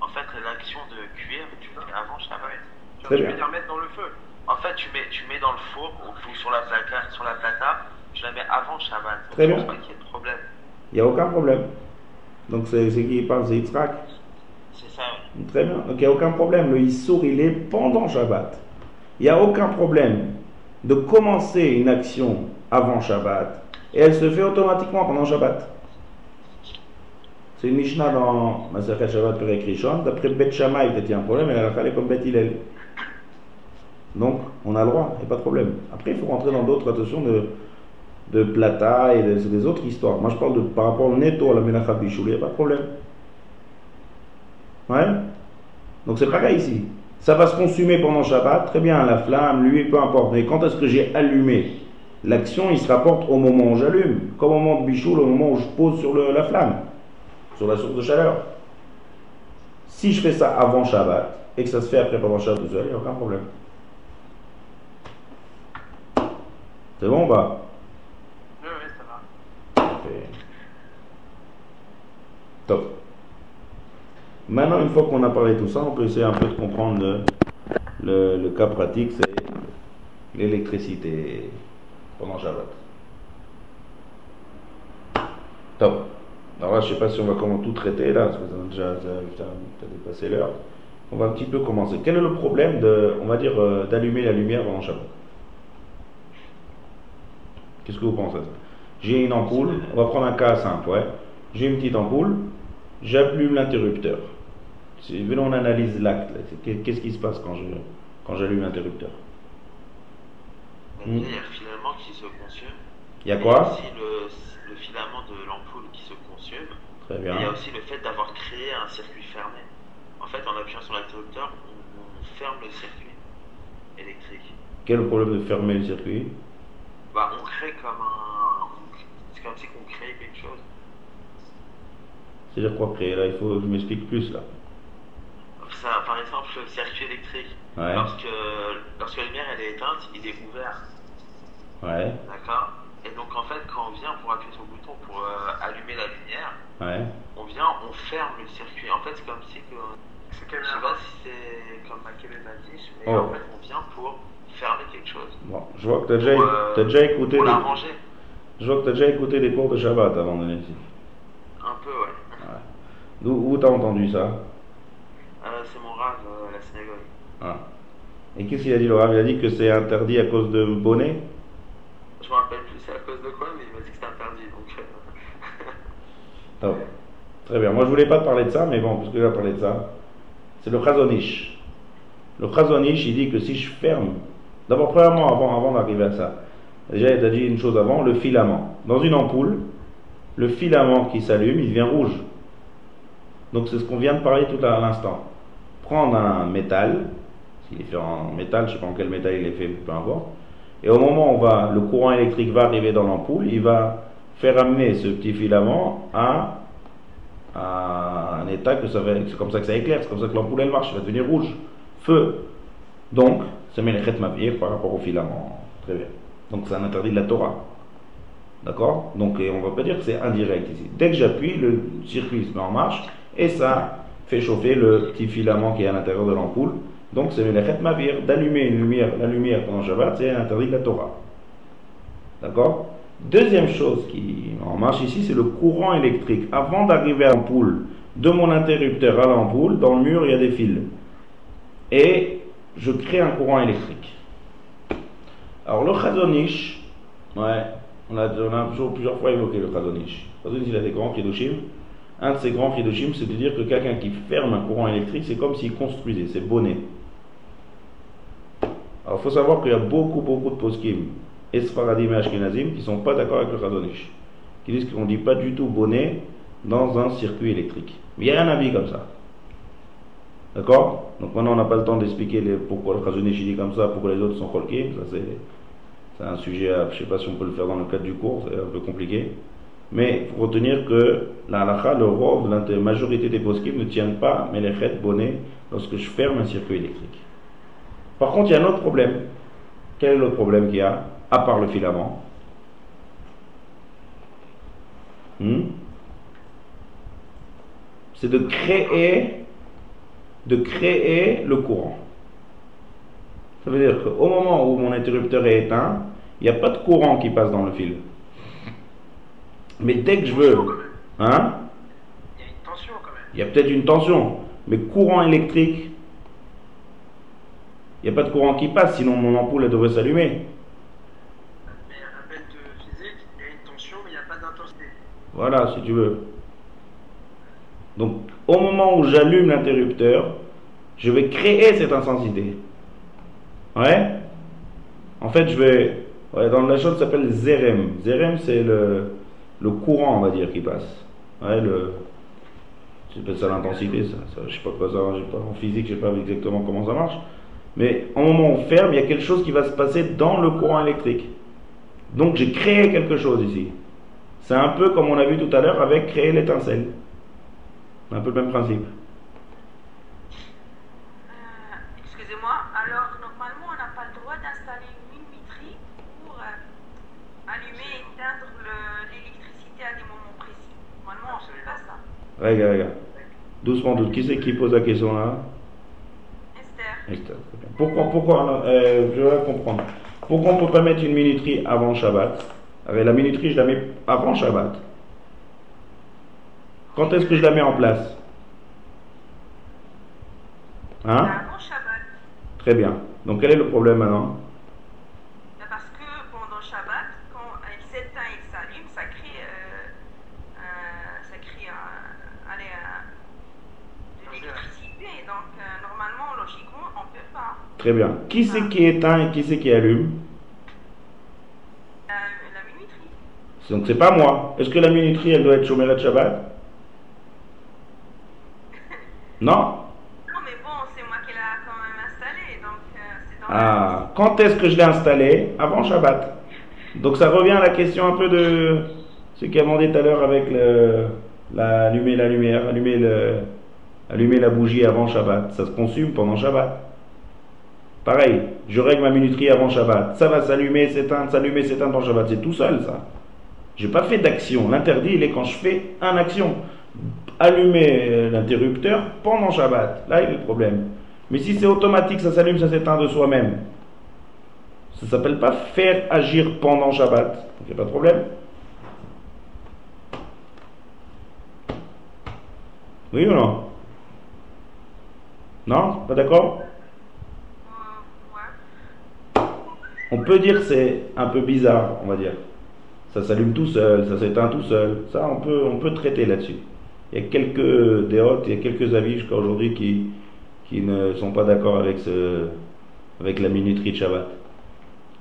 En fait, l'action de cuire, tu fais avant Shabbat. Tu bien. veux dire mettre dans le feu En fait, tu mets, tu mets dans le four ou, sur la placa, sur la plata, tu la mets avant Shabbat. Très je bien. pense pas qu'il y ait de problème. Il n'y a aucun problème. Donc c'est qui parle, c'est Yitzhak? C'est ça. ouais. Très bien. Donc il n'y a aucun problème. Le Issour, il est pendant Shabbat. Il n'y a aucun problème de commencer une action avant Shabbat et elle se fait automatiquement pendant Shabbat. C'est une Mishnah dans Masachet Shabbat Perek Rishon. D'après Bet Shammai, il y a un problème, elle est comme Bet Hillel. Donc, on a le droit, il n'y a pas de problème. Après, il faut rentrer dans d'autres attention de, de plata et de- des autres histoires. Moi, je parle de, par rapport au netto à la Melacha Bichoul, il n'y a pas de problème. Ouais? Donc, c'est pareil ici. Ça va se consumer pendant Shabbat, très bien, la flamme, l'huile, peu importe. Mais quand est-ce que j'ai allumé L'action, il se rapporte au moment où j'allume, comme au moment de Bichoul, au moment où je pose sur le- la flamme, sur la source de chaleur. Si je fais ça avant Shabbat et que ça se fait après pendant Shabbat il n'y a aucun problème. C'est bon ou pas? Oui, oui, ça va. Top. Maintenant, une fois qu'on a parlé de tout ça, on peut essayer un peu de comprendre le, cas pratique, c'est l'électricité pendant Shabbat. Top. Alors là, je sais pas si on va comment tout traiter là, parce que ça a déjà dépassé l'heure. On va un petit peu commencer. Quel est le problème de, on va dire, euh, d'allumer la lumière pendant Shabbat? Qu'est-ce que vous pensez? J'ai une ampoule, on va prendre un cas simple, ouais. J'ai une petite ampoule, j'allume l'interrupteur. Si venons, on analyse l'acte. Qu'est-ce qui se passe quand je quand j'allume l'interrupteur? Il y a le filament qui se consume. Il y a Il y a quoi aussi le, le filament de l'ampoule qui se consume. Très Et il y a bien. aussi le fait d'avoir créé un circuit fermé. En fait, en appuyant sur l'interrupteur, on, on ferme le circuit électrique. Quel est le problème de fermer le circuit? Bah, on crée comme un. C'est comme si on crée quelque chose. C'est-à-dire quoi créer là? Il faut que je m'explique plus là. Ça, par exemple, le circuit électrique. Ouais. Lorsque, lorsque la lumière elle est éteinte, il est ouvert. Ouais. D'accord? Et donc en fait, quand on vient pour appuyer sur le bouton pour euh, allumer la lumière, Ouais. on vient, on ferme le circuit. En fait, c'est comme si que, C'est je quelle sais pas si c'est comme Makebe m'a dit, mais Oh. en fait, on vient pour fermer quelque chose. Bon, je vois que tu as déjà, euh, t'as déjà écouté Pour l'arranger. je vois que t'as déjà écouté des cours de Shabbat avant de venir ici. Un peu, ouais. Ouais. D'où où t'as entendu ça? Euh, c'est mon rave euh, à la synagogue. Ah. Et qu'est-ce qu'il a dit le Rav Il a dit que c'est interdit à cause de bonnet? Je me rappelle plus c'est à cause de quoi, mais il m'a dit que c'était interdit. Donc, euh. Très bien. Moi, je voulais pas te parler de ça, mais bon, puisque tu as parlé de ça, c'est le Chazonish. Le Chazonish, il dit que si je ferme, d'abord, premièrement, avant, avant d'arriver à ça, déjà, il a dit une chose avant, le filament. Dans une ampoule, le filament qui s'allume, il devient rouge. Donc, c'est ce qu'on vient de parler tout à l'instant. Prendre un métal, s'il est fait en métal, je sais pas en quel métal il est fait, peu importe, et au moment où on va, le courant électrique va arriver dans l'ampoule, il va faire amener ce petit filament à, un état que ça va, c'est comme ça que ça éclaire, c'est comme ça que l'ampoule elle marche, elle va devenir rouge, feu. Donc, ça les khets mavir par rapport au filament. Très bien. Donc c'est un interdit de la Torah. D'accord? Donc on va pas dire que c'est indirect ici. Dès que j'appuie, le circuit se met en marche et ça fait chauffer le petit filament qui est à l'intérieur de l'ampoule. Donc c'est le khets mavir d'allumer une lumière, la lumière pendant Shabbat, c'est interdit de la Torah. D'accord? Deuxième chose qui en marche ici, c'est le courant électrique. Avant d'arriver à l'ampoule, de mon interrupteur à l'ampoule, dans le mur, il y a des fils. Et je crée un courant électrique. Alors le Chazonish, ouais, on a, toujours plusieurs fois évoqué le Chazonish. Chazonish, il a des grands Kiddushim. Un de ces grands Kiddushim, c'est de dire que quelqu'un qui ferme un courant électrique, c'est comme s'il construisait, c'est bonnet. Alors il faut savoir qu'il y a beaucoup, beaucoup de poskim, et Sfaradim et Ashkenazim, qui ne sont pas d'accord avec le Chazonish. Qui disent qu'on ne dit pas du tout bonnet dans un circuit électrique. Mais il y a un avis comme ça. D'accord? Donc maintenant on n'a pas le temps d'expliquer pourquoi le Chazonish il dit comme ça, pourquoi les autres sont cholkim. Ça c'est, c'est un sujet, à- je ne sais pas si on peut le faire dans le cadre du cours, c'est un peu compliqué. Mais il faut retenir que la halakha, le rôle de la majorité des poskim ne tiennent pas mais les bonnet lorsque je ferme un circuit électrique. Par contre, il y a un autre problème. Quel est l'autre problème qu'il y a, à part le filament Hmm? C'est de créer, de créer le courant. Ça veut dire qu'au moment où mon interrupteur est éteint, il n'y a pas de courant qui passe dans le fil. Mais dès que je veux, hein? Il y a une tension quand même. il y a peut-être une tension, mais courant électrique, il n'y a pas de courant qui passe, sinon mon ampoule elle devrait s'allumer. Mais rappel de physique, il y a une tension, mais il n'y a pas d'intensité. Voilà, si tu veux. Donc, au moment où j'allume l'interrupteur, je vais créer cette intensité. Ouais? En fait, je vais. Ouais, dans la chose ça s'appelle zérem. Zérem, c'est le, le courant, on va dire, qui passe. Ouais, le. Ça l'intensité, ça, ça. Je sais pas quoi ça. pas- En physique, je sais pas exactement comment ça marche. Mais au moment où on ferme, il y a quelque chose qui va se passer dans le courant électrique. Donc, j'ai créé quelque chose ici. C'est un peu comme on a vu tout à l'heure avec créer l'étincelle. Un peu le même principe. Euh, Excusez-moi, alors normalement on n'a pas le droit d'installer une minuterie pour euh, allumer et éteindre le- l'électricité à des moments précis. Normalement on ne fait pas ça. Regarde, regarde. Doucement, doucement. Qui c'est qui pose la question là? Esther, Esther. Pourquoi, pourquoi euh, Je vais comprendre. Pourquoi on ne peut pas mettre une minuterie avant Shabbat? Avec La minuterie, je la mets avant Shabbat. Quand est-ce que je la mets en place? Hein? Avant Shabbat, Très bien. Donc quel est le problème maintenant Ben, parce que pendant Shabbat, quand elle s'éteint et s'allume, ça crée, euh, un- ça crée un- allez, un- de l'électricité. Donc euh, normalement, logiquement, on ne peut pas. Très bien. Qui c'est qui éteint et qui c'est qui allume? La, la minuterie. Donc c'est pas moi. Est-ce que la minuterie, elle doit être chômée de Shabbat? Non? Non mais bon, c'est moi qui l'a quand même installé, donc euh, dans Ah, quand est-ce que je l'ai installé? Avant Shabbat. Donc ça revient à la question un peu de ce qu'il a demandé tout à l'heure avec le, la, allumer la lumière, allumer, le, allumer la bougie avant Shabbat. Ça se consume pendant Shabbat. Pareil, je règle ma minuterie avant Shabbat. Ça va s'allumer, s'éteindre, s'allumer, s'éteindre dans Shabbat. C'est tout seul, ça. J'ai pas fait d'action. L'interdit, il est quand je fais un action. Allumer l'interrupteur pendant Shabbat. Là, il y a le problème. Mais si c'est automatique, ça s'allume, ça s'éteint de soi-même. Ça s'appelle pas faire agir pendant Shabbat. Il n'y a pas de problème. Oui ou non? Non? Pas d'accord Euh, ouais. On peut dire que c'est un peu bizarre, on va dire. Ça s'allume tout seul, ça s'éteint tout seul. Ça, on peut, on peut traiter là-dessus. Il y a quelques déotes, il y a quelques avis jusqu'à aujourd'hui qui, ne sont pas d'accord avec, la minuterie de Shabbat.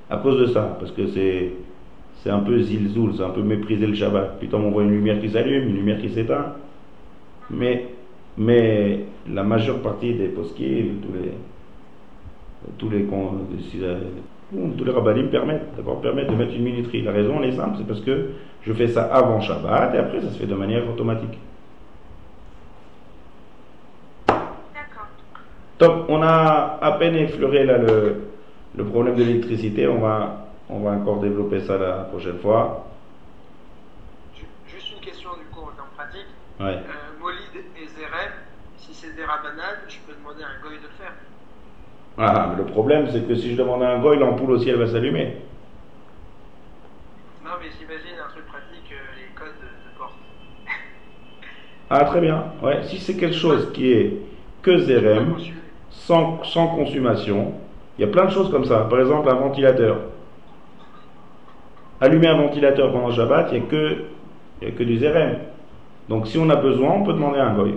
À cause de ça, parce que c'est, un peu zilzoul, c'est un peu mépriser le Shabbat. Putain, on voit une lumière qui s'allume, une lumière qui s'éteint. Mais, la majeure partie des poskim, tous les, tous les, la- tous les rabbinim permettent, d'accord, permettent de mettre une minuterie. La raison, elle est simple, c'est parce que je fais ça avant Shabbat et après ça se fait de manière automatique. D'accord. Top, on a à peine effleuré là le, le problème de l'électricité, on va, on va encore développer ça la prochaine fois. Ju- Juste une question du coup en termes pratiques. Ouais. Euh, Molid et Zerem, si c'est des rabanades, je peux demander à un goy de. Ah, mais le problème, c'est que si je demande à un goy, l'ampoule aussi, elle va s'allumer. Non, mais j'imagine un truc pratique, euh, les codes de, de porte. Ah, très bien. Ouais, si c'est quelque chose qui est que zérem, sans, sans consommation, il y a plein de choses comme ça. Par exemple, un ventilateur. Allumer un ventilateur pendant Shabbat, il n'y a, que- y a que du zérem. Donc si on a besoin, on peut demander à un goy.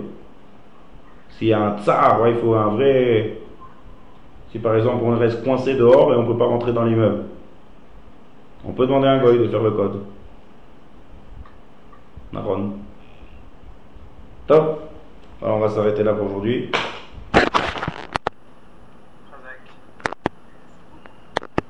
S'il y a un tsar, ouais, il faut un vrai... Si par exemple on reste coincé dehors et on ne peut pas rentrer dans l'immeuble, on peut demander à un goy de faire le code. Naron. Top. Alors on va s'arrêter là pour aujourd'hui.